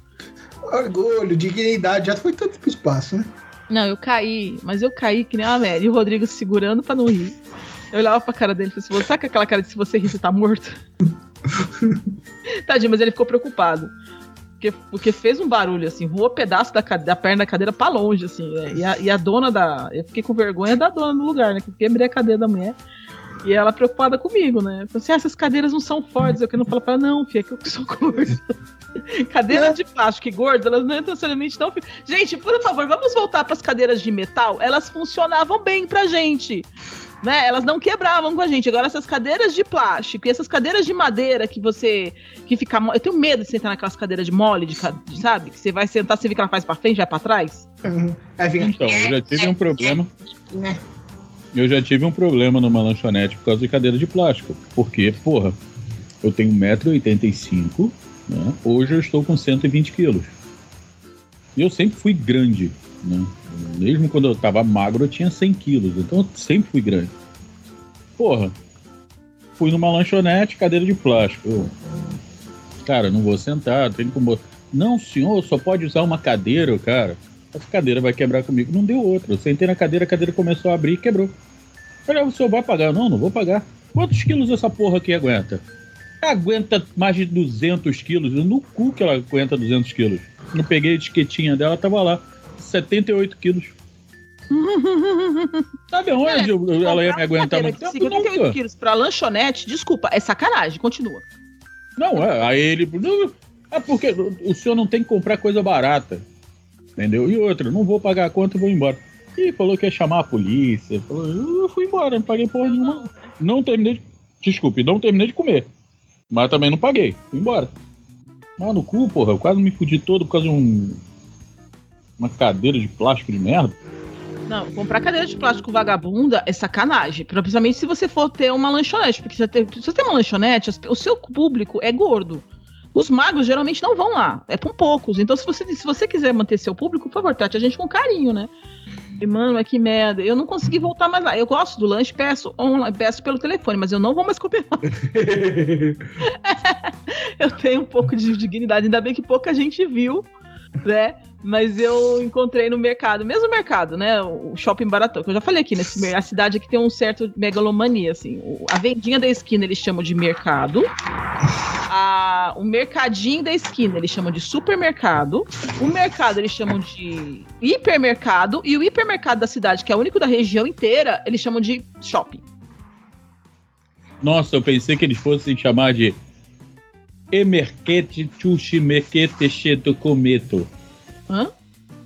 orgulho, dignidade, já foi tanto pro espaço, né? Não, eu caí, mas eu caí que nem uma velha. E o Rodrigo segurando pra não rir. Eu olhava pra cara dele e falei assim: sabe aquela cara de se você rir, você tá morto? Tadinho, mas ele ficou preocupado. Porque, porque fez um barulho, assim, voou pedaço da, da perna da cadeira pra longe, assim. é. E, a, e a dona da. Eu fiquei com vergonha da dona no lugar, né? Que eu quebrei a cadeira da mulher. E ela preocupada comigo, né? Falei assim: ah, essas cadeiras não são fortes. Eu quero falar pra ela, não, filha, que eu sou gorda. Cadeiras de plástico e gordas, elas não necessariamente não. Gente, por favor, vamos voltar para as cadeiras de metal. Elas funcionavam bem pra gente. Né? Elas não quebravam com a gente. Agora, essas cadeiras de plástico e essas cadeiras de madeira que você. que fica. Eu tenho medo de sentar naquelas cadeiras de mole, de, sabe? Que você vai sentar, você vê que ela faz pra frente, vai pra trás. Uhum. Então, eu já tive um problema. né? Eu já tive um problema numa lanchonete por causa de cadeira de plástico. Porque, porra, eu tenho 1,85m, né? Hoje eu estou com 120 quilos. E eu sempre fui grande, né? Mesmo quando eu tava magro, eu tinha 100 quilos. Então eu sempre fui grande. Porra, fui numa lanchonete, cadeira de plástico. Eu, cara, não vou sentar, tem como. Não, senhor, só pode usar uma cadeira, cara. Essa cadeira vai quebrar comigo. Não deu outra. Eu sentei na cadeira, a cadeira começou a abrir e quebrou. Falei, ah, o senhor vai pagar? Não, não vou pagar. Quantos quilos essa porra aqui aguenta? Aguenta mais de 200 quilos. No cu que ela aguenta 200 quilos. Eu peguei a etiquetinha dela, tava lá. 78 quilos. Sabe onde eu- eu- ela ia me aguentar muito tempo? 58 Nunca. quilos pra lanchonete, desculpa, é sacanagem, continua. Não, é. Aí ele. Não, é porque o senhor não tem que comprar coisa barata. Entendeu? E outra, não vou pagar a conta e vou embora. E falou que ia chamar a polícia. Falou, eu fui embora, não paguei porra nenhuma. Não terminei de. Desculpe, não terminei de comer. Mas também não paguei. Fui embora. Mas no cu, porra, eu quase me fudi todo por causa de um. Uma cadeira de plástico de merda. Não, comprar cadeira de plástico vagabunda é sacanagem. Principalmente se você for ter uma lanchonete. Porque se você tem, se você tem uma lanchonete, o seu público é gordo. Os magos geralmente não vão lá. É com poucos. Então, se você, se você quiser manter seu público, por favor, trate a gente com carinho, né? E, mano, é que merda. Eu não consegui voltar mais lá. Eu gosto do lanche, peço online, peço pelo telefone, mas eu não vou mais comer eu tenho um pouco de dignidade. Ainda bem que pouca gente viu, né? Mas eu encontrei no mercado, mesmo mercado, né? O shopping baratão, que eu já falei aqui, nesse, mer- a cidade aqui tem um certo megalomania, assim. A vendinha da esquina eles chamam de mercado. A- o mercadinho da esquina eles chamam de supermercado. O mercado eles chamam de hipermercado. E o hipermercado da cidade, que é o único da região inteira, eles chamam de shopping. Nossa, eu pensei que eles fossem chamar de Emerquete Chuchimequete Cheto Cometo. Hã?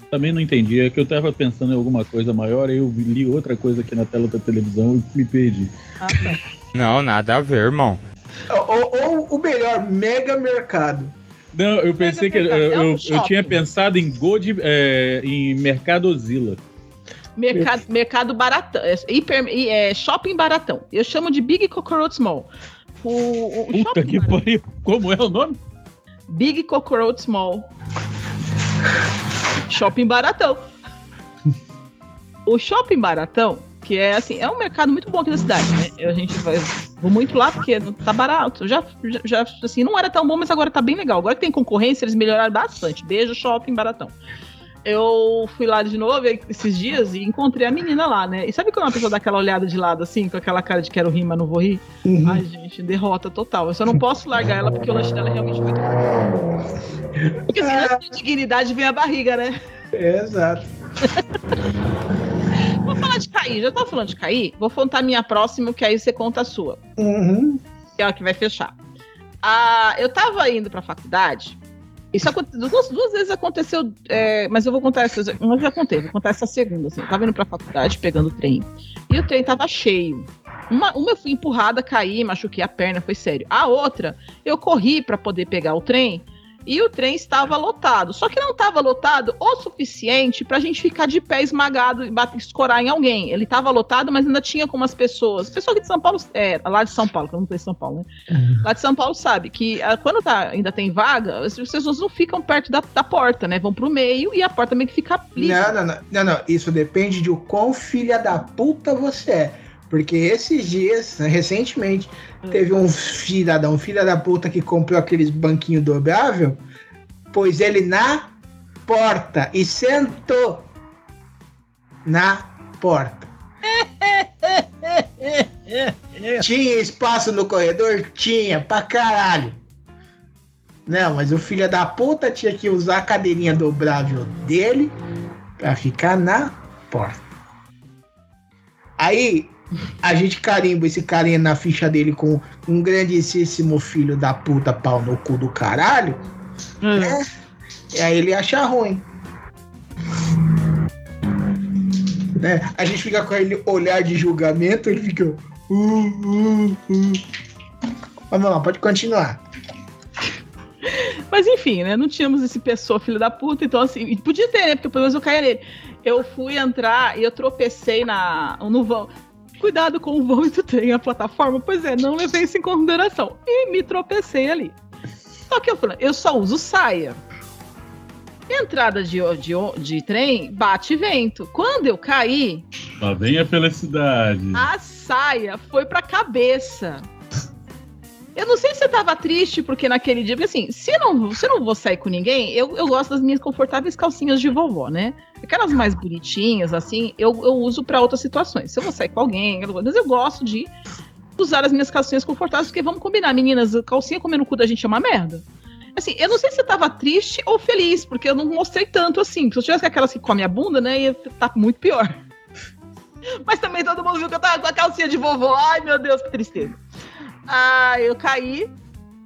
também não entendi. É que eu tava pensando em alguma coisa maior, aí eu li outra coisa aqui na tela da televisão e me perdi. Ah, tá. Não, nada a ver, irmão. Ou, ou o melhor, mega mercado. Não, eu pensei que. Eu, É um eu, tinha pensado em Gold. É, em Mercadozilla. Mercado, mercado baratão. É, hiper, é, shopping baratão. Eu chamo de Big Cockroach Mall. O, o Puta shopping que pariu. Como é o nome? Big Cockroach Mall. Shopping baratão. O shopping baratão, que é assim, é um mercado muito bom aqui na cidade, né? A gente vai, vou muito lá porque tá barato. Já, já, já, assim, não era tão bom, mas agora tá bem legal. Agora que tem concorrência, eles melhoraram bastante. Beijo, shopping baratão. Eu fui lá de novo esses dias e encontrei a menina lá, né? E sabe quando uma pessoa dá aquela olhada de lado assim, com aquela cara de quero rir, mas não vou rir? Ai, gente, derrota total. Eu só não posso largar ela porque o lanche dela é realmente muito bom. Porque assim, antes de dignidade vem a barriga, né? Exato. Vou falar de cair. Já tô falando de cair? Vou contar a minha próxima, que aí você conta a sua. Uhum. Que é a que vai fechar. Ah, eu tava indo pra faculdade. Isso aconteceu, duas, duas vezes aconteceu, é, mas eu vou contar essa. Uma já contei, vou contar essa segunda. Assim. Eu tava indo pra faculdade pegando o trem. E o trem tava cheio. Uma, uma eu fui empurrada, caí, machuquei a perna, foi sério. A outra, eu corri pra poder pegar o trem. E o trem estava lotado. Só que não estava lotado o suficiente pra gente ficar de pé esmagado e bater, escorar em alguém. Ele estava lotado, mas ainda tinha como as pessoas. Pessoal aqui de São Paulo, é, lá de São Paulo, que eu não tô em São Paulo, né? Lá de São Paulo sabe que ah, quando tá, ainda tem vaga, as pessoas não ficam perto da, da porta, né? Vão pro meio e a porta meio que fica livre. Não, não, não, não, não. Isso depende de o quão filha da puta você é. Porque esses dias, recentemente, teve um cidadão, filha da puta, que comprou aqueles banquinhos dobrável, pôs ele na porta e sentou na porta. Tinha espaço no corredor? Tinha, pra caralho. Não, mas o filho da puta tinha que usar a cadeirinha dobrável dele pra ficar na porta. Aí a gente carimba esse carinha na ficha dele com um grandíssimo filho da puta pau no cu do caralho. né? E aí ele acha ruim. Né? A gente fica com ele olhar de julgamento, ele fica. Uh, uh, uh. Vamos lá, pode continuar. Mas enfim, né? Não tínhamos esse pessoa, filho da puta, então assim, podia ter, né? Porque pelo menos eu caía nele. Eu fui entrar e eu tropecei na, no vão. Cuidado com o vão do trem, a plataforma. Pois é, não levei isso em consideração. E me tropecei ali. Só que eu falei, eu só uso saia. Entrada de, de, de trem, bate vento. Quando eu caí, Lá vem a felicidade. a saia foi pra cabeça. Eu não sei se você tava triste, porque naquele dia, porque assim, se eu não, se eu não vou sair com ninguém, eu, eu gosto das minhas confortáveis calcinhas de vovó, né? Aquelas mais bonitinhas, assim, eu, eu uso pra outras situações. Se eu vou sair com alguém, eu- mas eu gosto de usar as minhas calcinhas confortáveis, porque vamos combinar, meninas, calcinha comendo o cu da gente é uma merda. Assim, eu não sei se você tava triste ou feliz, porque eu não mostrei tanto assim. Se eu tivesse aquelas que comem a bunda, né, ia tá muito pior. Mas também todo mundo viu que eu tava com a calcinha de vovó. Ai, meu Deus, que tristeza. Ah, eu caí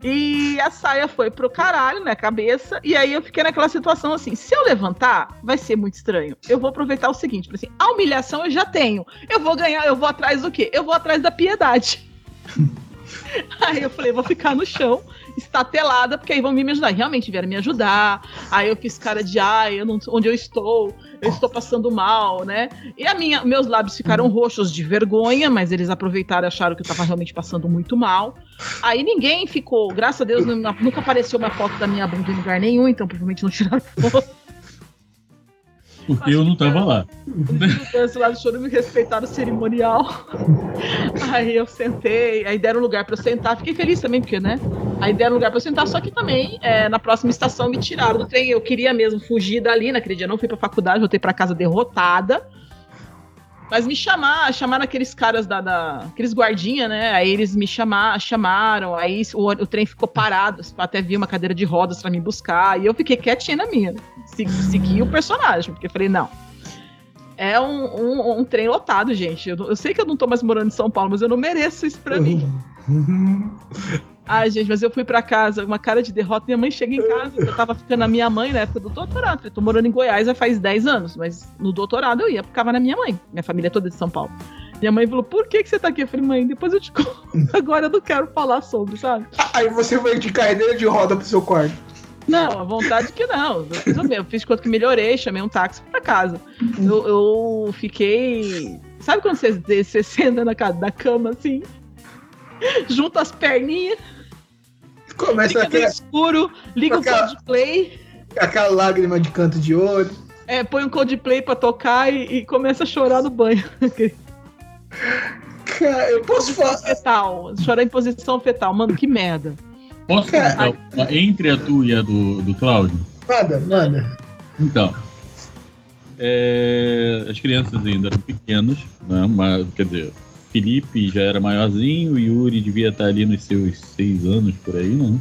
e a saia foi pro caralho, na cabeça. E aí eu fiquei naquela situação assim: se eu levantar, vai ser muito estranho. Eu vou aproveitar o seguinte: assim, a humilhação eu já tenho. Eu vou ganhar, eu vou atrás do quê? Eu vou atrás da piedade. Aí eu falei, vou ficar no chão, estatelada, porque aí vão me ajudar. E Realmente vieram me ajudar. Aí eu fiz cara de, ai, eu não, onde eu estou, eu estou passando mal, né? E a minha, meus lábios ficaram roxos de vergonha, mas eles aproveitaram e acharam que eu estava realmente passando muito mal. Aí ninguém ficou, graças a Deus, nunca apareceu uma foto da minha bunda em lugar nenhum, então provavelmente não tiraram foto. Porque eu não tava lá. Esse lado do choro me respeitaram o cerimonial. Aí eu sentei, aí deram lugar pra eu sentar. Fiquei feliz também, porque, né? Aí deram lugar pra eu sentar, só que também é, na próxima estação me tiraram do trem. Eu queria mesmo fugir dali, naquele dia eu não fui pra faculdade, voltei pra casa derrotada. Mas me chamar, chamaram aqueles caras da, da- aqueles guardinha, né? Aí eles me chamar, chamaram, aí o, o trem ficou parado, até vi uma cadeira de rodas pra me buscar, e eu fiquei quietinha na minha. Se- Segui o personagem, porque eu falei, não. É um, um, um trem lotado, gente. Eu, eu sei que eu não tô mais morando em São Paulo, mas eu não mereço isso pra mim. Ai, gente, mas eu fui pra casa, uma cara de derrota. Minha mãe chega em casa, eu tava ficando na minha mãe na época do doutorado. Eu tô morando em Goiás já faz 10 anos, mas no doutorado eu ia, ficava na minha mãe. Minha família é toda de São Paulo. Minha mãe falou: Por que, que você tá aqui? Eu falei: Mãe, depois eu te conto. Agora eu não quero falar sobre, sabe? Aí você foi de carreira de roda pro seu quarto. Não, a vontade que não. Eu fiz. Eu fiz quanto que melhorei, chamei um táxi pra casa. Eu, eu fiquei. Sabe quando você, você senta na da cama assim? Junta as perninhas, Começa fica no aquela, escuro, liga o aquela- Coldplay, aquela lágrima de canto de olho. é, põe um Coldplay pra tocar e, e começa a chorar no banho. Cara, eu posso falar. fetal. Chorar em posição fetal. Mano, que merda. Posso Cara. uma entre a tua e a do, do Cláudio? Manda, manda. Então, é, as crianças ainda eram pequenas, né? Mas, quer dizer, Felipe já era maiorzinho, Yuri devia estar ali nos seus seis anos por aí, né?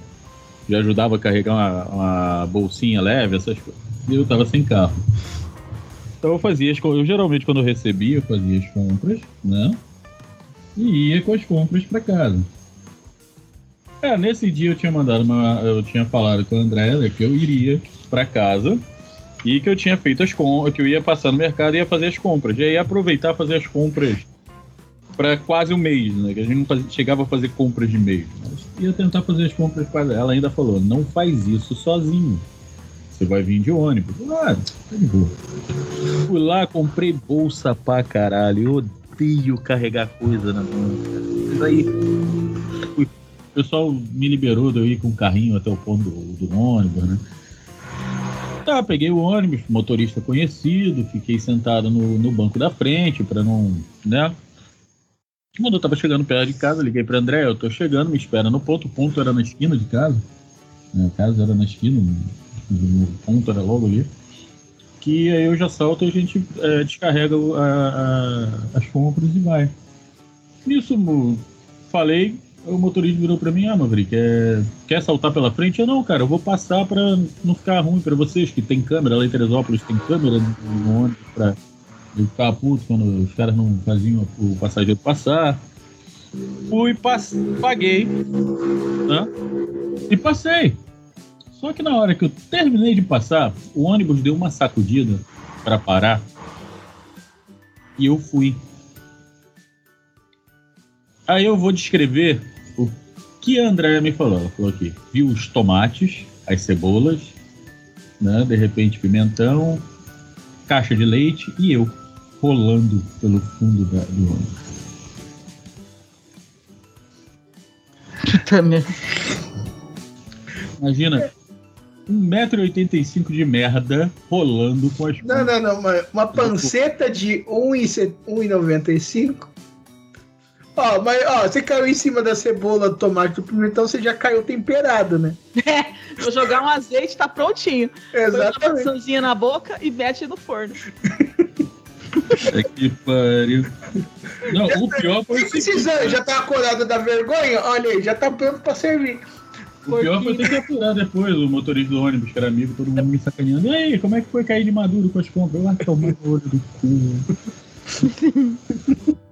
Já ajudava a carregar uma, uma bolsinha leve, essas coisas. E eu tava sem carro. Então eu fazia as Eu geralmente quando eu recebia, eu fazia as compras, né? E ia com as compras para casa. É, nesse dia eu tinha mandado uma. Eu tinha falado com a Andréia que eu iria para casa e que eu tinha feito as compras, que eu ia passar no mercado e ia fazer as compras. E aí ia aproveitar fazer as compras para quase um mês, né? Que a gente não fazia- chegava a fazer compras de mês. Mas ia tentar fazer as compras quase. Ela ainda falou: não faz isso sozinho. Você vai vir de ônibus. Ah, tá de boa. Fui lá, comprei bolsa pra caralho. Eu odeio carregar coisa na mão. Mas aí. O pessoal me liberou de eu ir com o carrinho até o ponto do, do ônibus, né? Tá, peguei o ônibus, motorista conhecido, fiquei sentado no, no banco da frente pra não, né? Quando eu tava chegando perto de casa, liguei pra André, eu tô chegando, me espera no ponto, o ponto era na esquina de casa, né? a casa era na esquina, o ponto era logo ali, que aí eu já salto e a gente é, descarrega a- a- as compras e vai. Nisso, falei, o motorista virou pra mim, ah, Maverick, quer, quer saltar pela frente? Eu, não, cara, eu vou passar pra não ficar ruim pra vocês, que tem câmera, lá em Teresópolis tem câmera no ônibus pra eu ficar puto quando os caras não faziam o passageiro passar. Fui, pass... paguei? E passei. Só que na hora que eu terminei de passar, o ônibus deu uma sacudida pra parar e eu fui. Aí eu vou descrever o que a Andréia me falou. Ela falou aqui: viu os tomates, as cebolas, né? De repente pimentão, caixa de leite e eu rolando pelo fundo da, do ônibus. Imagina, 1,85m de merda rolando com as Não, não, não. Uma, uma panceta de 1,95. Ó, mas ó, você caiu em cima da cebola, do tomate, do pimentão, você já caiu temperado, né? Vou jogar um azeite, tá prontinho. Põe uma Exatamente. maçãzinha na boca e mete no forno. É que pariu. Não, o pior foi o Precisando, já tá acordado da vergonha? Olha aí, já tá pronto pra servir. O pior foi ter que apurar depois o motorista do ônibus, que era amigo, todo mundo me sacaneando. E aí, como é que foi cair de maduro com as compras? Eu, ah, no olho do cu.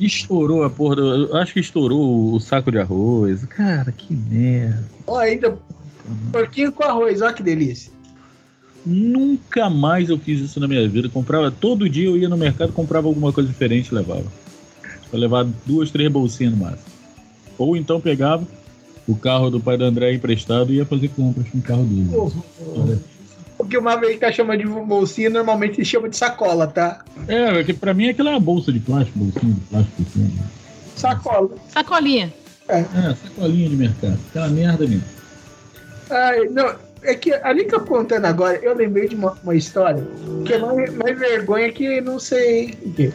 Estourou a porra do. Acho que estourou o saco de arroz. Cara, que merda. Ó, ainda porquinho com arroz, ó que delícia. Nunca mais eu fiz isso na minha vida. Comprava todo dia, eu ia no mercado, comprava alguma coisa diferente e levava. Pra levar duas, três bolsinhas no máximo. Ou então pegava o carro do pai do André emprestado e ia fazer compras com o carro dele. Olha. O que uma vez que chama de bolsinha, normalmente se chama de sacola, tá? É, é que pra mim aquilo é uma bolsa de plástico, bolsinha de plástico. Assim. Sacola. Sacolinha. É, sacolinha de mercado. Aquela merda mesmo. Ai, não, é que ali que eu contando agora, eu lembrei de uma, uma história que é mais, mais vergonha que não sei o quê.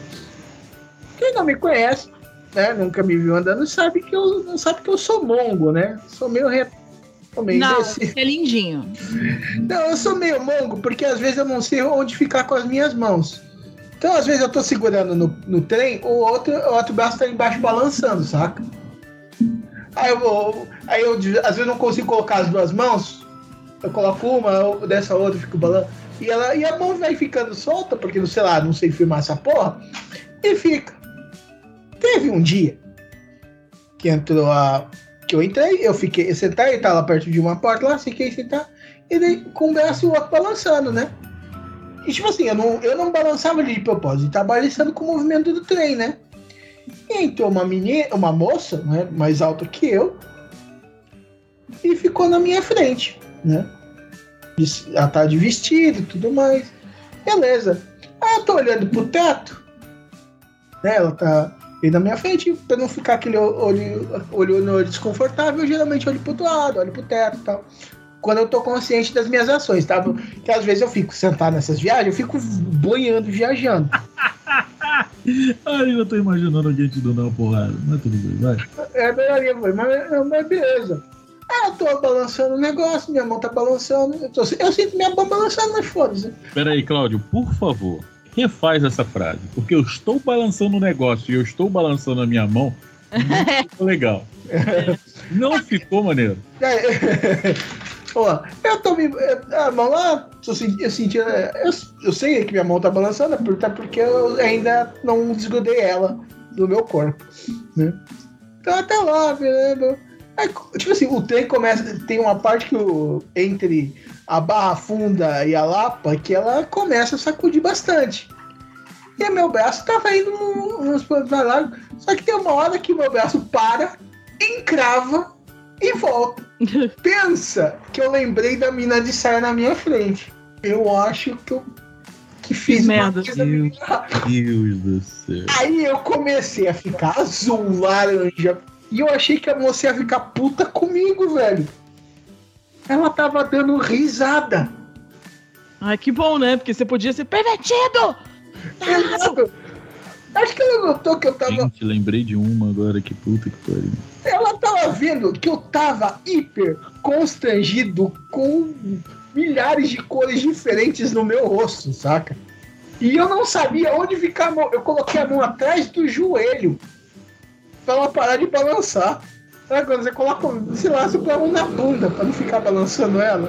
Quem não me conhece, né, nunca me viu andando, sabe que eu não sabe que eu sou mongo, né? Sou meio re... sou meio Não, você é lindinho. Não, eu sou meio mongo porque às vezes eu não sei onde ficar com as mines mãos. Então, às vezes eu tô segurando no, no trem, o outro, o outro braço tá embaixo balançando, saca? Aí eu vou. Aí eu às vezes não consigo colocar as duas mãos. Eu coloco uma, eu- dessa outra, fico balançando. E, ela, e a mão vai ficando solta, porque, sei lá, não sei filmar essa porra. E fica. Teve um dia que entrou a, Que eu entrei, eu fiquei sentado, ele tava perto de uma porta lá, fiquei sentado, e daí braço e o outro balançando, né? E tipo assim, eu não, eu não balançava de propósito, tava balançando com o movimento do trem, né? E entrou uma menina, uma moça, né, mais alta que eu, e ficou na minha frente, né? Ela tá de vestido e tudo mais. Beleza. Aí eu tô olhando pro teto, né? Ela tá aí na minha frente, pra não ficar aquele olho, olho no olho desconfortável, eu geralmente olho pro outro lado, olho pro teto e tal. Quando eu tô consciente das minhas ações, tá? Porque às vezes eu fico sentado nessas viagens, eu fico boiando, viajando. Ai, eu tô imaginando alguém te dando uma porrada. Mas tudo bem, vai. É melhor, mas, mas beleza. Ah, eu tô balançando o negócio, minha mão tá balançando. Eu, tô, eu sinto minha mão balançando, mas foda-se. Peraí, Cláudio, por favor, refaz essa frase. Porque eu estou balançando o negócio e eu estou balançando a minha mão. Não ficou legal. Não ficou maneiro. Ó, eu tô me. A mão lá, eu senti. Eu, senti, eu, eu sei que minha mão tá balançando, até porque eu ainda não desgrudei ela do meu corpo. Né? Então até lá, velho. Aí, tipo assim, o trem começa. Tem uma parte que o, entre a Barra Funda e a Lapa que ela começa a sacudir bastante. E meu braço tava indo nos planos lá. Só que tem uma hora que meu braço para, encrava e volta. Pensa que eu lembrei da mina de saia na minha frente. Eu acho que eu que fiz que merda. Deus, Deus do céu. Aí eu comecei a ficar azul, laranja, e eu achei que a moça ia ficar puta comigo, velho. Ela tava dando risada. Ai, que bom, né? Porque você podia ser pervertido! Exato. Acho que ela notou que eu tava. Gente, lembrei de uma agora, que puta que pariu. Ela tava vendo que eu tava hiper constrangido com milhares de cores diferentes no meu rosto, saca? E eu não sabia onde ficar a mão. Eu coloquei a mão atrás do joelho pra ela parar de balançar. Sabe quando você coloca, sei lá, você põe a mão na bunda pra não ficar balançando ela?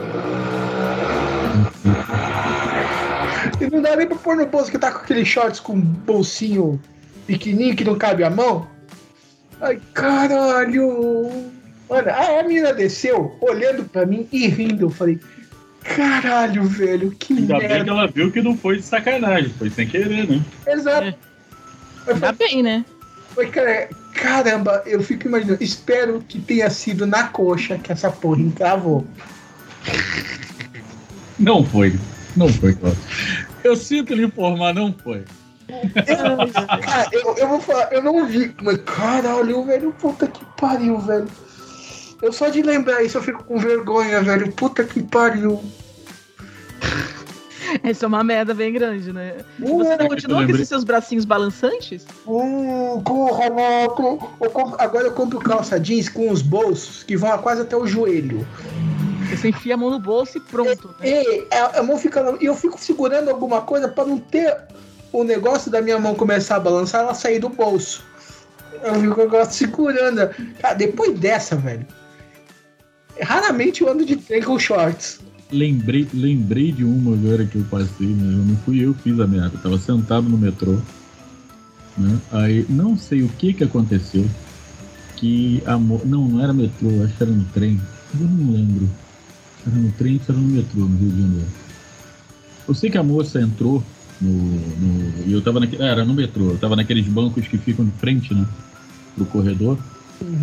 E não dá nem pra pôr no bolso, que tá com aqueles shorts com bolsinho pequenininho que não cabe a mão. Ai, caralho! Mano, aí a menina desceu, olhando pra mim e rindo. Eu falei, caralho, velho, que Ainda merda. bem que ela viu que não foi de sacanagem, foi sem querer, né? Exato. É. Ainda bem, né? falei, cara, caramba, eu fico imaginando. Espero que tenha sido na coxa que essa porra encravou. Não foi. Não foi, Cláudio. Eu sinto lhe informar, não foi. Cara, eu, eu vou falar, eu não vi, mas caralho, velho, puta que pariu, velho. Eu só de lembrar isso eu fico com vergonha, velho. Puta que pariu. Essa é uma merda bem grande, né? E Uh, você eu continua com esses seus bracinhos balançantes? Hum, porra, Neto. Eu compro- agora eu compro calça jeans com os bolsos que vão quase até o joelho. Você enfia a mão no bolso e pronto. Né? E a, a mão fica. E eu fico segurando alguma coisa pra não ter o negócio da minha mão começar a balançar ela sair do bolso. Eu fico agora segurando. Cara, depois dessa, velho. Raramente eu ando de trem com shorts. Lembrei, lembrei de uma agora que eu passei, né? Eu não fui eu que fiz a merda. Eu tava sentado no metrô. Né? Aí não sei o que que aconteceu. Que a mo... Não, não era metrô, acho que era no trem. Eu não lembro. Era no trem, era no metrô, no Rio de Janeiro. Eu sei que a moça entrou no. no... E eu tava naquele. Era no metrô, eu tava naqueles bancos que ficam de frente, né? Pro corredor.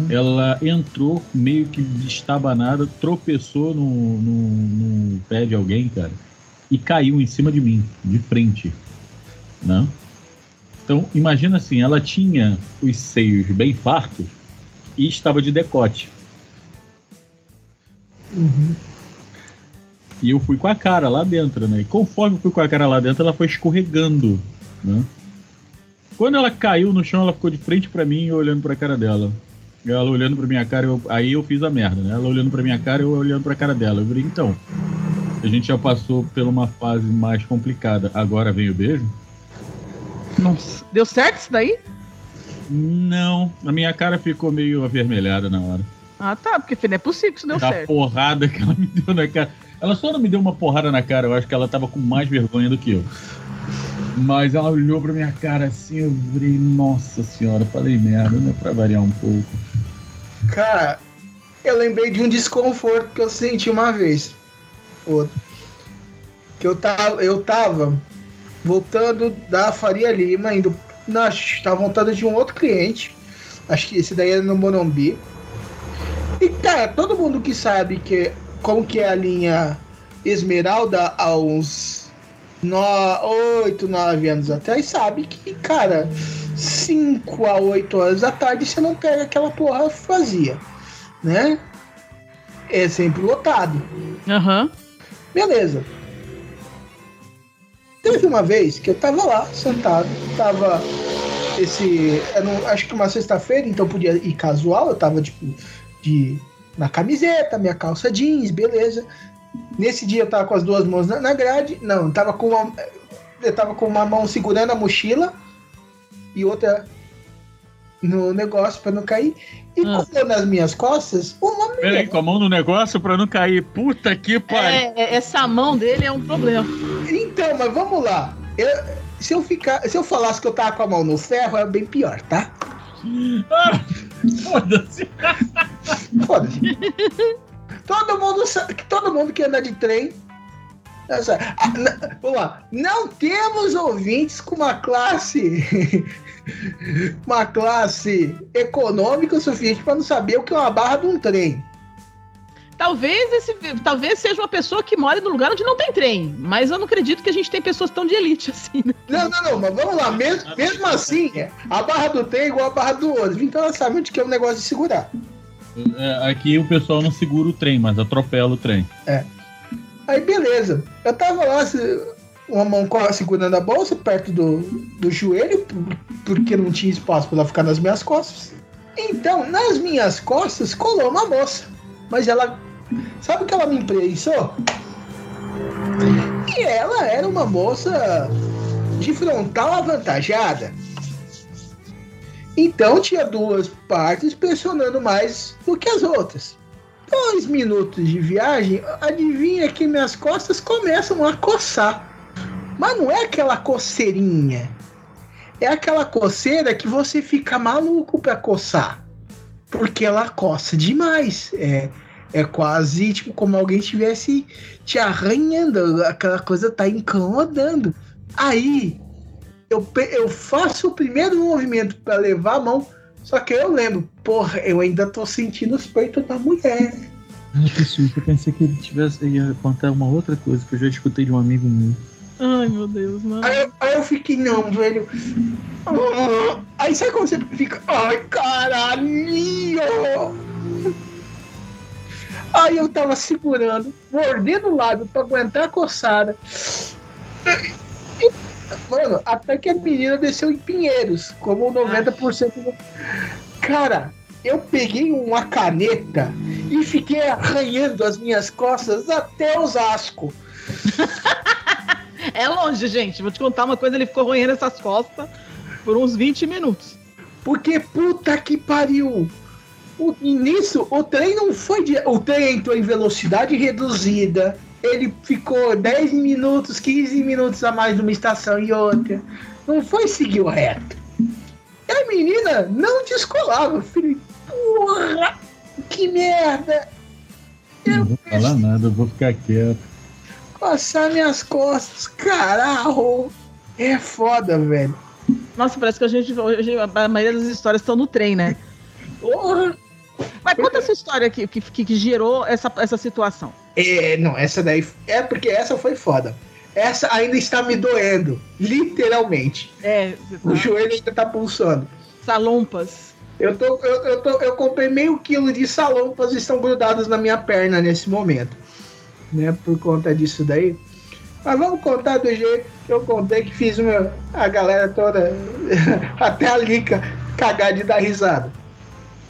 Ela entrou meio que destabanada, tropeçou no, no, no pé de alguém, cara, e caiu em cima de mim, de frente. Né? Então, imagina assim, ela tinha os seios bem fartos e estava de decote. E eu fui com a cara lá dentro, né? E conforme eu fui com a cara lá dentro, ela foi escorregando, né? Quando ela caiu no chão, ela ficou de frente pra mim olhando pra cara dela. Ela olhando pra minha cara, eu- aí eu fiz a merda, né? Ela olhando pra minha cara e eu olhando pra cara dela. Eu falei, então, a gente já passou por uma fase mais complicada. Agora vem o beijo? Nossa. Deu certo isso daí? Não, a minha cara ficou meio avermelhada na hora. Ah, tá. Porque não é possível que isso deu da certo. porrada que ela me deu na cara. Ela só não me deu uma porrada na cara, eu acho que ela tava com mais vergonha do que eu. Mas ela olhou pra minha cara assim, eu falei, nossa senhora, falei merda, né? Pra variar um pouco. Cara, eu lembrei de um desconforto que eu senti uma vez. Outro. Que eu tava, eu tava voltando da Faria Lima, indo. Não, tava voltando de um outro cliente. Acho que esse daí era no Morumbi. E, cara, todo mundo que sabe que, como que é a linha Esmeralda há uns 8, 9 anos atrás, sabe que, cara, 5 a 8 horas da tarde você não pega aquela porra vazia, né? É sempre lotado. Aham. Uhum. Beleza. Teve uma vez que eu tava lá, sentado, tava esse. Não, acho que uma sexta-feira, então podia ir casual, eu tava tipo de. na camiseta, minha calça jeans, beleza. Nesse dia eu tava com as duas mãos na, na grade. Não, tava com uma. Eu tava com uma mão segurando a mochila e outra no negócio para não cair. E ah. colou nas minhas costas uma mulher. Peraí, com a mão no negócio para não cair. Puta que pariu. É, essa mão dele é um problema. Então, mas vamos lá. Eu, se, eu ficar, se eu falasse que eu tava com a mão no ferro, é bem pior, tá? Ah, Foda-se. Foda-se. todo mundo, todo mundo que anda de trem vamos lá. Não temos ouvintes com uma classe uma classe econômica o suficiente para não saber o que é uma barra de um trem. Talvez esse, talvez seja uma pessoa que mora no lugar onde não tem trem, mas eu não acredito que a gente tem pessoas tão de elite assim. Né? Não, não, não, mas vamos lá, mesmo, mesmo assim, a barra do trem é igual a barra do ônibus, então ela sabe onde que é o negócio de segurar. É, aqui o pessoal não segura o trem, mas atropela o trem. É. Aí beleza, eu tava lá, uma mão segurando a bolsa perto do, do joelho, porque não tinha espaço para ela ficar nas minhas costas. Então, nas minhas costas colou uma moça. Mas ela. Sabe o que ela me imprensou? E ela era uma moça de frontal avantajada. Então tinha duas partes pressionando mais do que as outras. Dois minutos de viagem, adivinha que minhas costas começam a coçar. Mas não é aquela coceirinha. É aquela coceira que você fica maluco pra coçar. Porque ela coça demais. É, é quase tipo como alguém estivesse te arranhando. Aquela coisa tá incomodando. Aí eu, eu faço o primeiro movimento para levar a mão. Só que eu lembro, porra, eu ainda tô sentindo os peitos da mulher. Ah, pessoal, eu pensei que ele tivesse, ia contar uma outra coisa que eu já escutei de um amigo meu. Ai, meu Deus, mano. Aí, aí, eu fiquei, não, velho. Aí sabe quando você fica, ai, caralho! Aí eu tava segurando, mordendo o lábio pra aguentar a coçada. Mano, até que a menina desceu em Pinheiros, como 90% do. Cara, eu peguei uma caneta e fiquei arranhando as minhas costas até os ascos. É longe, gente. Vou te contar uma coisa, ele ficou roendo essas costas por uns 20 minutos. Porque puta que pariu! O, nisso, o trem não foi de. O trem entrou em velocidade reduzida. Ele ficou 10 minutos, 15 minutos a mais numa estação e outra. Não foi seguir o reto. E a menina não descolava. Filho, porra! Que merda! Eu não vou falar nada, eu vou ficar quieto coçar minhas costas, caralho. É foda, velho. Nossa, parece que a gente. Hoje, a maioria das histórias estão no trem, né? Porra! Mas conta essa história que, que, que, gerou essa, essa situação. É, não, essa daí. É porque essa foi foda. Essa ainda está me doendo. Literalmente. É. O joelho ainda tá pulsando. Salompas. Eu, tô, eu, eu, tô, eu comprei meio quilo de salompas e estão grudados na minha perna nesse momento né? Por conta disso daí. Mas vamos contar do jeito que eu contei que fiz uma, a galera toda, até a Lica, cagar de dar risada.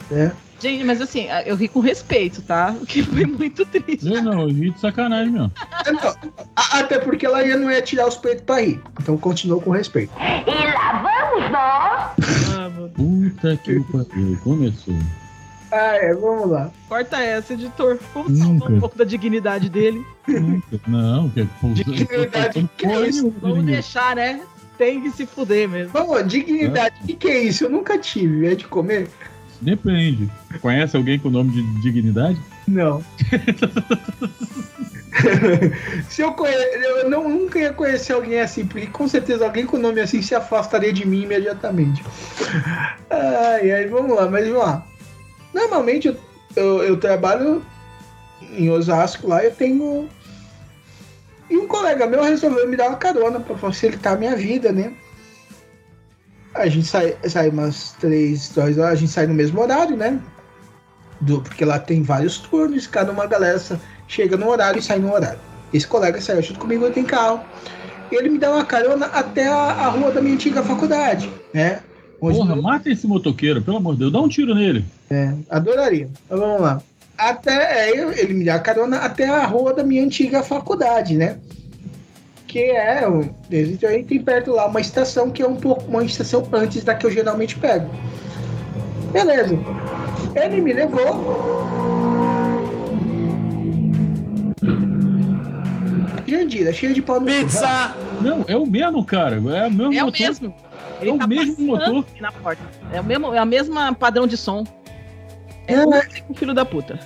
Né? Gente, mas assim, eu ri com respeito, tá? O que foi muito triste. Eu não, eu ri de sacanagem mesmo. Não, até porque ela ia, não ia tirar os peitos pra rir. Então continuou com respeito. E lá vamos nós! Ah, Puta que pariu, começou. Ah, é, vamos lá. Corta essa, editor. Vamos salvar um pouco da dignidade dele. Nunca. Não, que é Dignidade, que é isso? Vamos deixar, né? Tem que se fuder mesmo. Vamos, dignidade, o que, que é isso? Eu nunca tive, é de comer. Depende. Conhece alguém com o nome de dignidade? Não. se eu conhecer, eu não, nunca ia conhecer alguém assim, porque com certeza alguém com nome assim se afastaria de mim imediatamente. Ai, ai, vamos lá, mas vamos lá. Normalmente eu, eu, eu trabalho em Osasco lá, eu tenho. E um colega meu resolveu me dar uma carona para facilitar a minha vida, né? A gente sai, sai umas três, duas horas, a gente sai no mesmo horário, né? Do, porque lá tem vários turnos, cada uma galera chega no horário e sai no horário. Esse colega saiu junto comigo, eu tenho carro. Ele me dá uma carona até a, a rua da minha antiga faculdade, né? Onde Porra, mata esse motoqueiro, pelo amor de Deus, dá um tiro nele. É, adoraria. Então vamos lá. Até é, ele me dá carona até a rua da minha antiga faculdade, né? Que é, então aí tem perto lá uma estação que é um pouco uma estação antes da que eu geralmente pego. Beleza. Ele me levou Jandira, cheio de pau no Pizza! Não, é o mesmo, cara. É o mesmo é motor. o mesmo. Ele é o tá mesmo motor. Na porta. É o mesmo, é a mesma padrão de som. É, É, o né? filho da puta.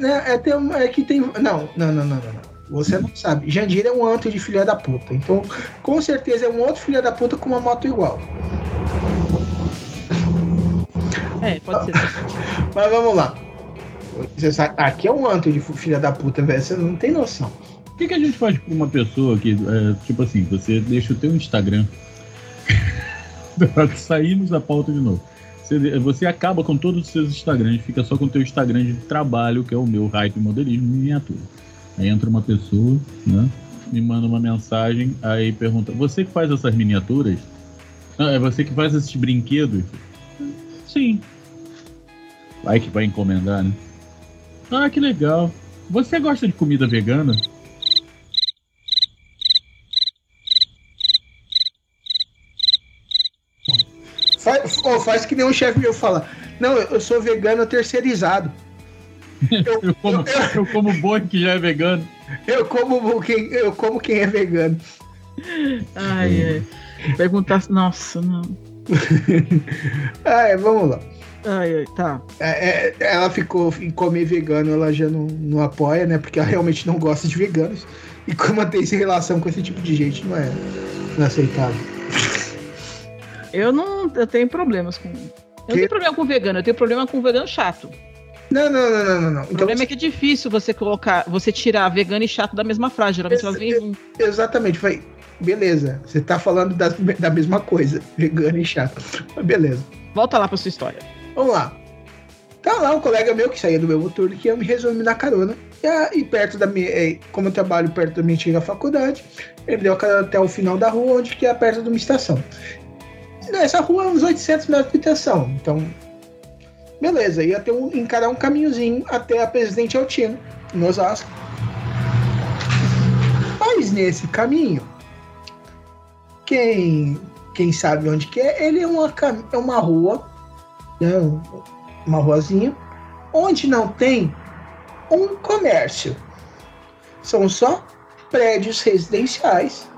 É, é, tem, um- é que tem. Não, não, não, não, não. Você não sabe. Jandira é um antro de filha da puta. Então, com certeza é um outro filho da puta com uma moto igual. É, pode ser. Mas vamos lá. Você sabe, aqui é um antro de filha da puta, velho. Você não tem noção. O que, que a gente faz com uma pessoa que, é, tipo assim, você deixa o teu Instagram. Saímos da pauta de novo. Você, você acaba com todos os seus Instagrams, fica só com o teu Instagram de trabalho, que é o meu hype modelismo miniatura. Aí entra uma pessoa, né? Me manda uma mensagem, aí pergunta: Você que faz essas miniaturas? Não, é você que faz esses brinquedos? Sim. Vai que vai encomendar, né? Ah, que legal. Você gosta de comida vegana? Faz, ô, faz que nem um chefe meu fala. Não, eu sou vegano terceirizado. Eu, Eu como, eu como boi que já é vegano. eu como quem, eu como quem é vegano. Ai, ai. Perguntar. Nossa, não. Ah, é, vamos lá. Ai, ai, tá. É, é, ela ficou em comer vegano, ela já não, não apoia, né? Porque ela realmente não gosta de veganos. E como manter essa relação com esse tipo de gente não é, não é aceitável. Eu não. Eu tenho problemas com. Eu não Que? tenho problema com vegano, eu tenho problema com vegano chato. Não, não, não, não, não. não. O Então, problema é que é difícil você colocar, você tirar vegano e chato da mesma frase. Geralmente elas vêm junto. exatamente, foi. Beleza, você tá falando das- da mesma coisa, vegano e chato. Mas beleza. Volta lá pra sua história. Vamos lá. Tá lá um colega meu que saía do meu turno que ia me resolver me dar carona. E, a- e perto da minha. eh, Como eu trabalho perto da minha antiga faculdade, ele me deu a carona até o final da rua, onde que é perto de uma estação. E nessa rua é uns 800 metros de estação. Então, beleza, ia ter um, encarar um caminhozinho até a Presidente Altino, em Osasco. Mas nesse caminho, quem, quem sabe onde que é, ele é uma, é uma rua né, um- uma ruazinha, onde não tem um comércio. São só prédios residenciais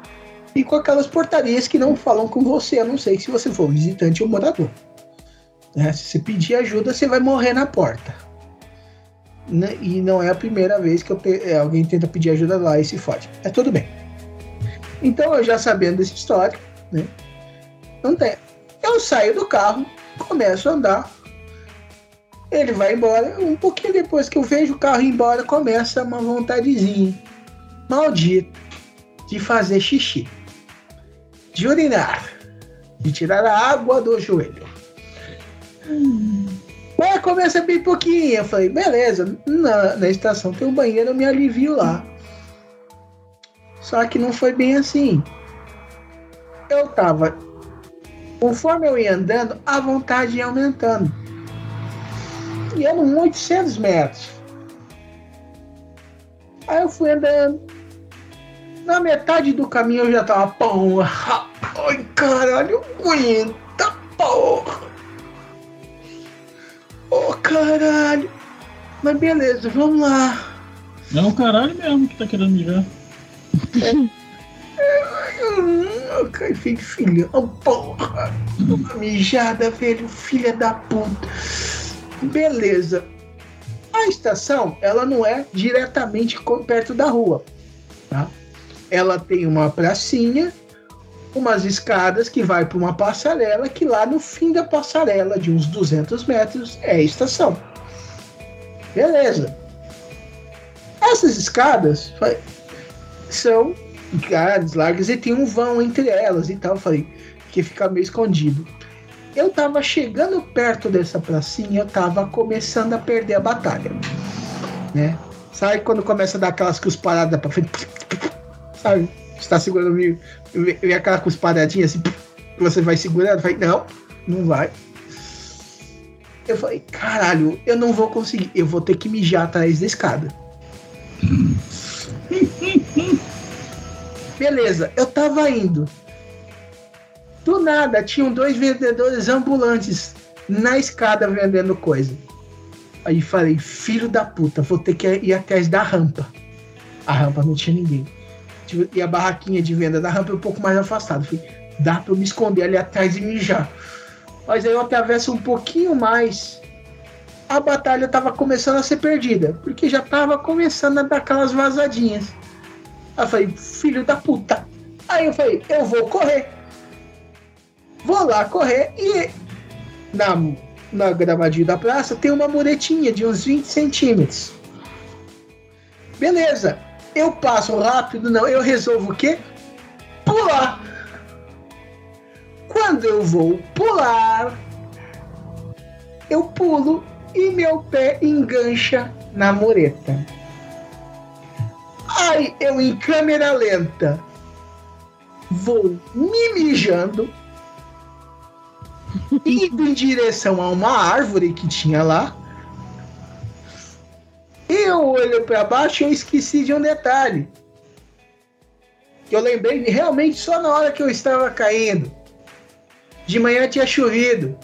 e com aquelas portarias que não falam com você, a não sei se você for visitante ou morador. Né, Se você pedir ajuda, você vai morrer na porta. Né, E não é a primeira vez que te- é, alguém tenta pedir ajuda lá e se fode. É tudo bem. Então, eu já sabendo dessa história, né? Não tem. Eu saio do carro, começo a andar. Ele vai embora. Um pouquinho depois que eu vejo o carro ir embora, começa uma vontadezinha maldita de fazer xixi, de urinar, de tirar a água do joelho. Mas começa bem pouquinho. Eu falei, beleza, na, na estação tem um banheiro, eu me alivio lá. Só que não foi bem assim. Eu tava Conforme eu ia andando, a vontade ia aumentando. E eram 800 metros. Aí eu fui andando. Na metade do caminho eu já tava, porra, ai caralho, aguenta, porra. Caralho. Mas beleza, vamos lá. É o caralho mesmo que tá querendo mijar. Hum, Ai, filho, filho, oh, porra. Uma mijada, velho, filha da puta. Beleza. A estação, ela não é diretamente perto da rua, tá? Ela tem uma pracinha, umas escadas que vai para uma passarela, que lá no fim da passarela, de uns 200 metros, é a estação. Beleza. Essas escadas são grandes, largas e tem um vão entre elas e tal. Falei que fica meio escondido. Eu tava chegando perto dessa pracinha, eu tava começando a perder a batalha, né? Sabe quando começa a dar aquelas cusparadas pra frente? Sabe? Você tá segurando meio, vem aquela cusparadinha assim, você vai segurando. Falei, não, não vai. Eu falei, caralho, eu não vou conseguir. Eu vou ter que mijar atrás da escada. Beleza, eu tava indo. Do nada, tinham dois vendedores ambulantes na escada vendendo coisa. Aí falei, filho da puta, vou ter que ir atrás da rampa. A rampa não tinha ninguém. E a barraquinha de venda da rampa é um pouco mais afastada. Falei, dá pra eu me esconder ali atrás e mijar. Mas aí eu atravesso um pouquinho mais. A batalha tava começando a ser perdida. Porque já tava começando a dar aquelas vazadinhas. Aí eu falei, filho da puta. Aí eu falei, eu vou correr. Vou lá correr e na, na gravadinha da praça tem uma muretinha de uns 20 centímetros. Beleza. Eu passo rápido, não. Eu resolvo o quê? Pular. Quando eu vou pular, eu pulo e meu pé engancha na mureta. Aí eu, em câmera lenta, vou me mijando, indo em direção a uma árvore que tinha lá. Eu olho para baixo e eu esqueci de um detalhe. Eu lembrei realmente só na hora que eu estava caindo. De manhã tinha chovido.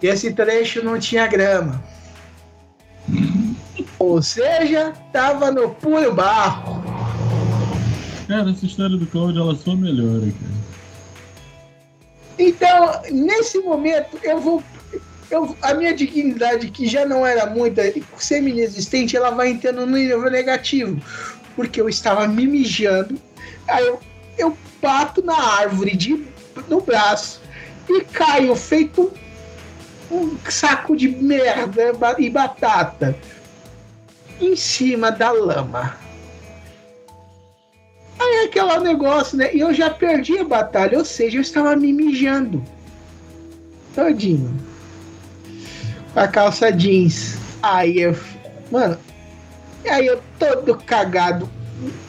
E esse trecho não tinha grama. Ou seja, tava no puro barro. Cara, essa história do Cláudio, ela só melhora, cara. Então, nesse momento, eu vou. Eu, a minha dignidade, que já não era muita, semi-inexistente, ela vai entrando no nível negativo. Porque eu estava me mijando, aí eu, eu bato na árvore de, no braço e caio feito um, saco de merda e batata em cima da lama. Aí é aquele negócio, né? E eu já perdi a batalha, ou seja, eu estava me mijando. Todinho. A calça jeans. Aí eu. Mano. Aí eu todo cagado.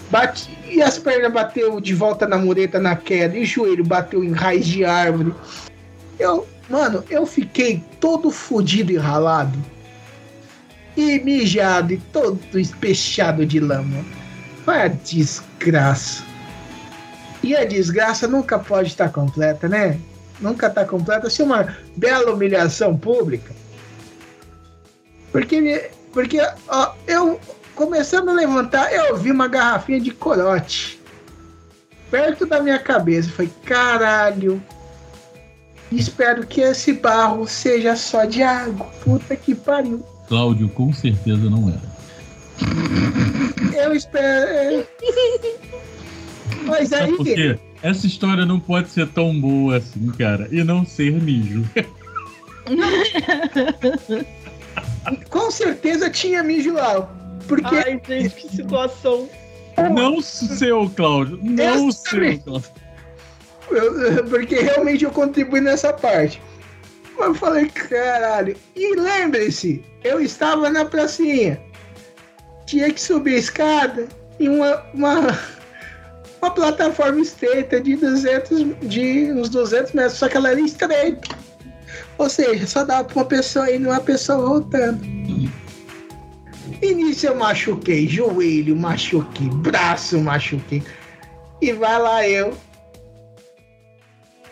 Bati, e as pernas bateu de volta na mureta na queda. E o joelho bateu em raiz de árvore. Eu. Mano, eu fiquei todo fodido e ralado. E mijado e todo espechado de lama. Foi a desgraça. E a desgraça nunca pode estar completa, né? Nunca está completa se uma bela humilhação pública. Porque, porque ó, eu, começando a levantar, eu vi uma garrafinha de corote perto da minha cabeça. Foi caralho. Espero que esse barro seja só de água. Puta que pariu. Cláudio, com certeza não era. Eu espero. é. Mas aí. por quê? Essa história não pode ser tão boa assim, cara, e não ser mijo. Com certeza tinha mijo lá. Porque. Ai, gente, que situação. Não seu, Cláudio. Não seu. Cláudio. Eu- porque realmente eu contribuí nessa parte. Mas eu falei, caralho. E lembre-se, eu estava na pracinha. Tinha que subir a escada em uma, uma, uma plataforma estreita de 200, de uns 200 metros, só que ela era estreita. Ou seja, só dava para uma pessoa indo e uma pessoa voltando. Nisso eu machuquei joelho, machuquei braço, machuquei. E vai lá eu,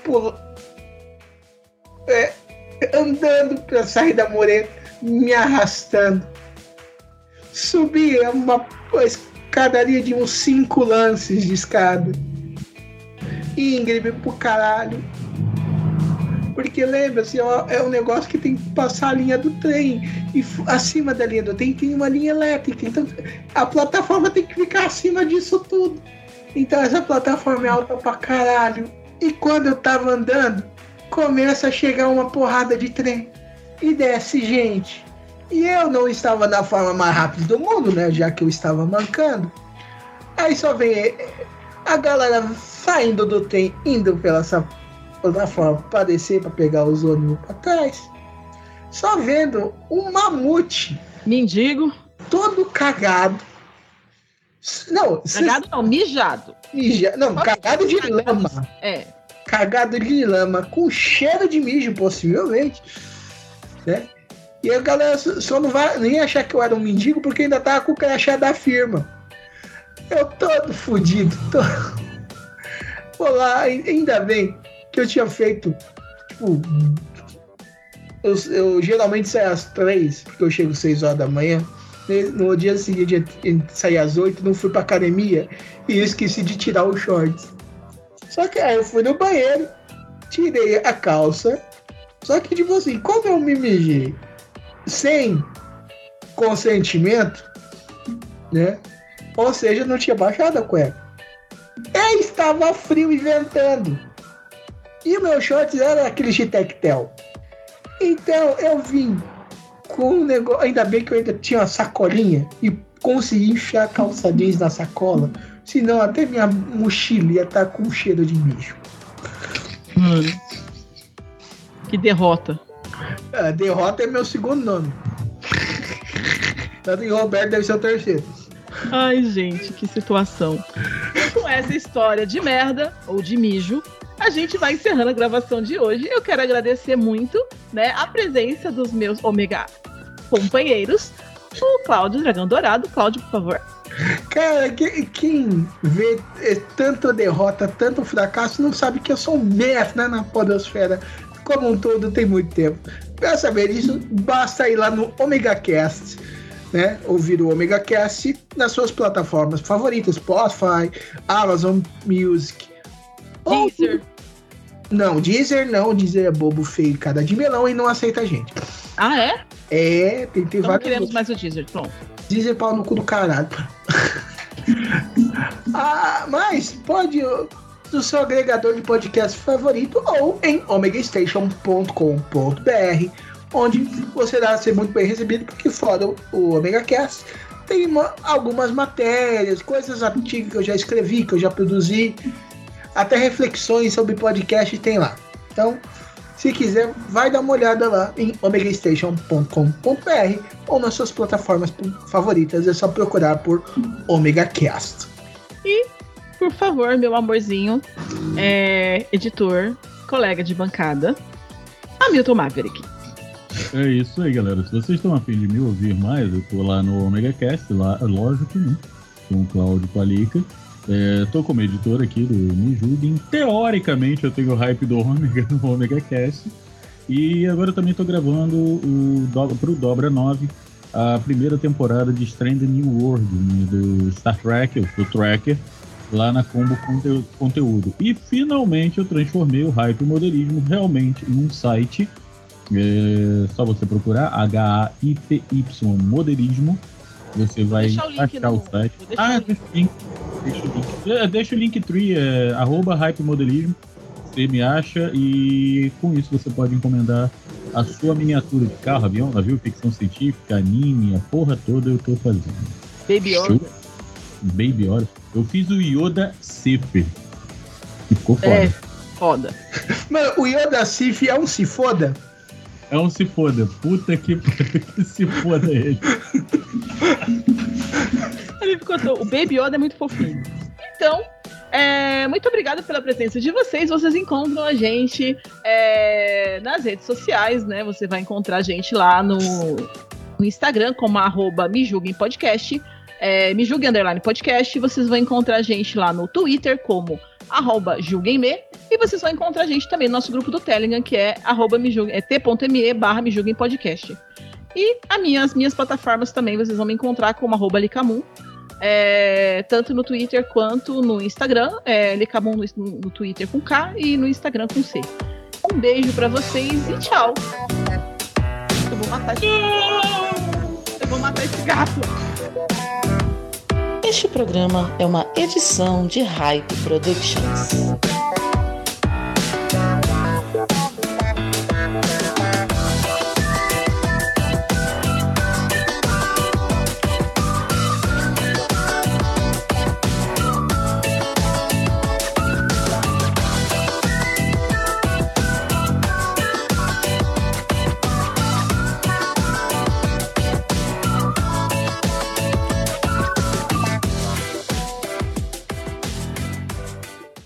pulo, é, andando para sair da mureta, me arrastando. Subi uma escadaria de uns cinco lances de escada. Íngreme pro caralho. Porque lembra, assim, é um negócio que tem que passar a linha do trem. E acima da linha do trem tem uma linha elétrica. Então a plataforma tem que ficar acima disso tudo. Então essa plataforma é alta pra caralho. E quando eu tava andando, começa a chegar uma porrada de trem. E desce gente. E eu não estava na forma mais rápida do mundo, né? Já que eu estava mancando. Aí só vem eh, a galera saindo do trem, indo pela essa plataforma para descer, para pegar os ônibus para trás. Só vendo um mamute Mendigo. todo cagado. Não, Cagado não, mijado. mija- não, cagado de lama. É. Cagado de lama, com cheiro de mijo, possivelmente. Né? E a galera só não vai nem achar que eu era um mendigo porque ainda tava com o crachá da firma. Eu todo fudido. Tô... Vou lá, ai- ainda bem que eu tinha feito. Tipo. Eu, eu geralmente saio às três, porque eu chego às seis horas da manhã. No dia seguinte eu saí às oito, não fui pra academia e eu esqueci de tirar os shorts. Só que aí eu fui no banheiro, tirei a calça. Só que, tipo assim, como eu me mijei sem consentimento, né? Ou seja, não tinha baixado a cueca. E estava frio e ventando. E o meu shorts era aquele de tectel. Então eu vim com um negócio. Ainda bem que eu ainda tinha uma sacolinha e consegui enfiar a calça jeans na sacola. Senão até minha mochila ia estar com cheiro de mijo. Que derrota. A derrota é meu segundo nome. Tanto que o Roberto deve ser o terceiro. Ai, gente, que situação. Com essa história de merda, ou de mijo, a gente vai encerrando a gravação de hoje. Eu quero agradecer muito né, a presença dos meus ômega companheiros, o Cláudio Dragão Dourado. Cláudio, por favor. Cara, que- quem vê eh, tanto derrota, tanto fracasso, não sabe que eu sou merda na podosfera como um todo tem muito tempo. Pra saber isso, basta ir lá no Omega Cast, né? Ouvir o Omega Cast nas suas plataformas favoritas, Spotify, Amazon Music. Deezer. Não, Deezer não, Deezer é bobo feio, cada de melão e não aceita a gente. Ah, é? É, tem, tem Então não vários. queremos mais o Deezer. Pronto. Deezer pau no cu do caralho. ah, mas pode do seu agregador de podcast favorito ou em omegastation.com.br, onde você irá ser muito bem recebido, porque fora o- o Omega Cast tem uma- algumas matérias, coisas antigas que eu já escrevi, que eu já produzi, até reflexões sobre podcast tem lá. Então, se quiser, vai dar uma olhada lá em omegastation.com.br ou nas suas plataformas favoritas. É só procurar por Omega Cast. E, por favor, meu amorzinho, é, editor, colega de bancada, Hamilton Maverick. É isso aí, galera. Se vocês estão afim de me ouvir mais, eu tô lá no Omega Cast, lá, lógico, né? Com o Cláudio Palica. É, tô como editor aqui do Me Julguem. Teoricamente, eu tenho o hype do Omega no Omega Cast. E agora eu também tô gravando o, do- pro Dobra 9, a primeira temporada de Strange New World, né, do Star Trek, do Tracker, lá na Combo Conte- Conteúdo. E finalmente eu transformei o hype modelismo realmente num site é só você procurar H-A-I-P-Y modelismo. Você vai deixar o achar no- o site. Ah, link. Deixa o link. Deixa o link. É, Deixa o Linktree, é, arroba hype modelismo. Você me acha e com isso você pode encomendar a sua miniatura de carro, avião, navio, ficção científica, anime, a porra toda eu tô fazendo. Baby Show. Yoda. Baby Yoda. Eu fiz o Yoda Cep. Ficou foda. É, foda. Mano, o Yoda Sif é um se foda. É um se foda. Puta que que se foda ele. Ele ficou tão- O Baby Yoda é muito fofinho. Então, é, muito obrigada pela presença de vocês. Vocês encontram a gente é, nas redes sociais, né? Você vai encontrar a gente lá no, no Instagram como arroba me é, underline podcast. Vocês vão encontrar a gente lá no Twitter como arroba julguemme. E vocês vão encontrar a gente também no nosso grupo do Telegram, que é arroba é t.me barra me. E as minhas, minhas plataformas também, vocês vão me encontrar como arroba Licamun. É, tanto no Twitter quanto no Instagram. É, Licabum no, no Twitter com K e no Instagram com C. Um beijo pra vocês e tchau. Eu vou matar esse... Eu vou matar esse gato. Este programa é uma edição de Hype Productions.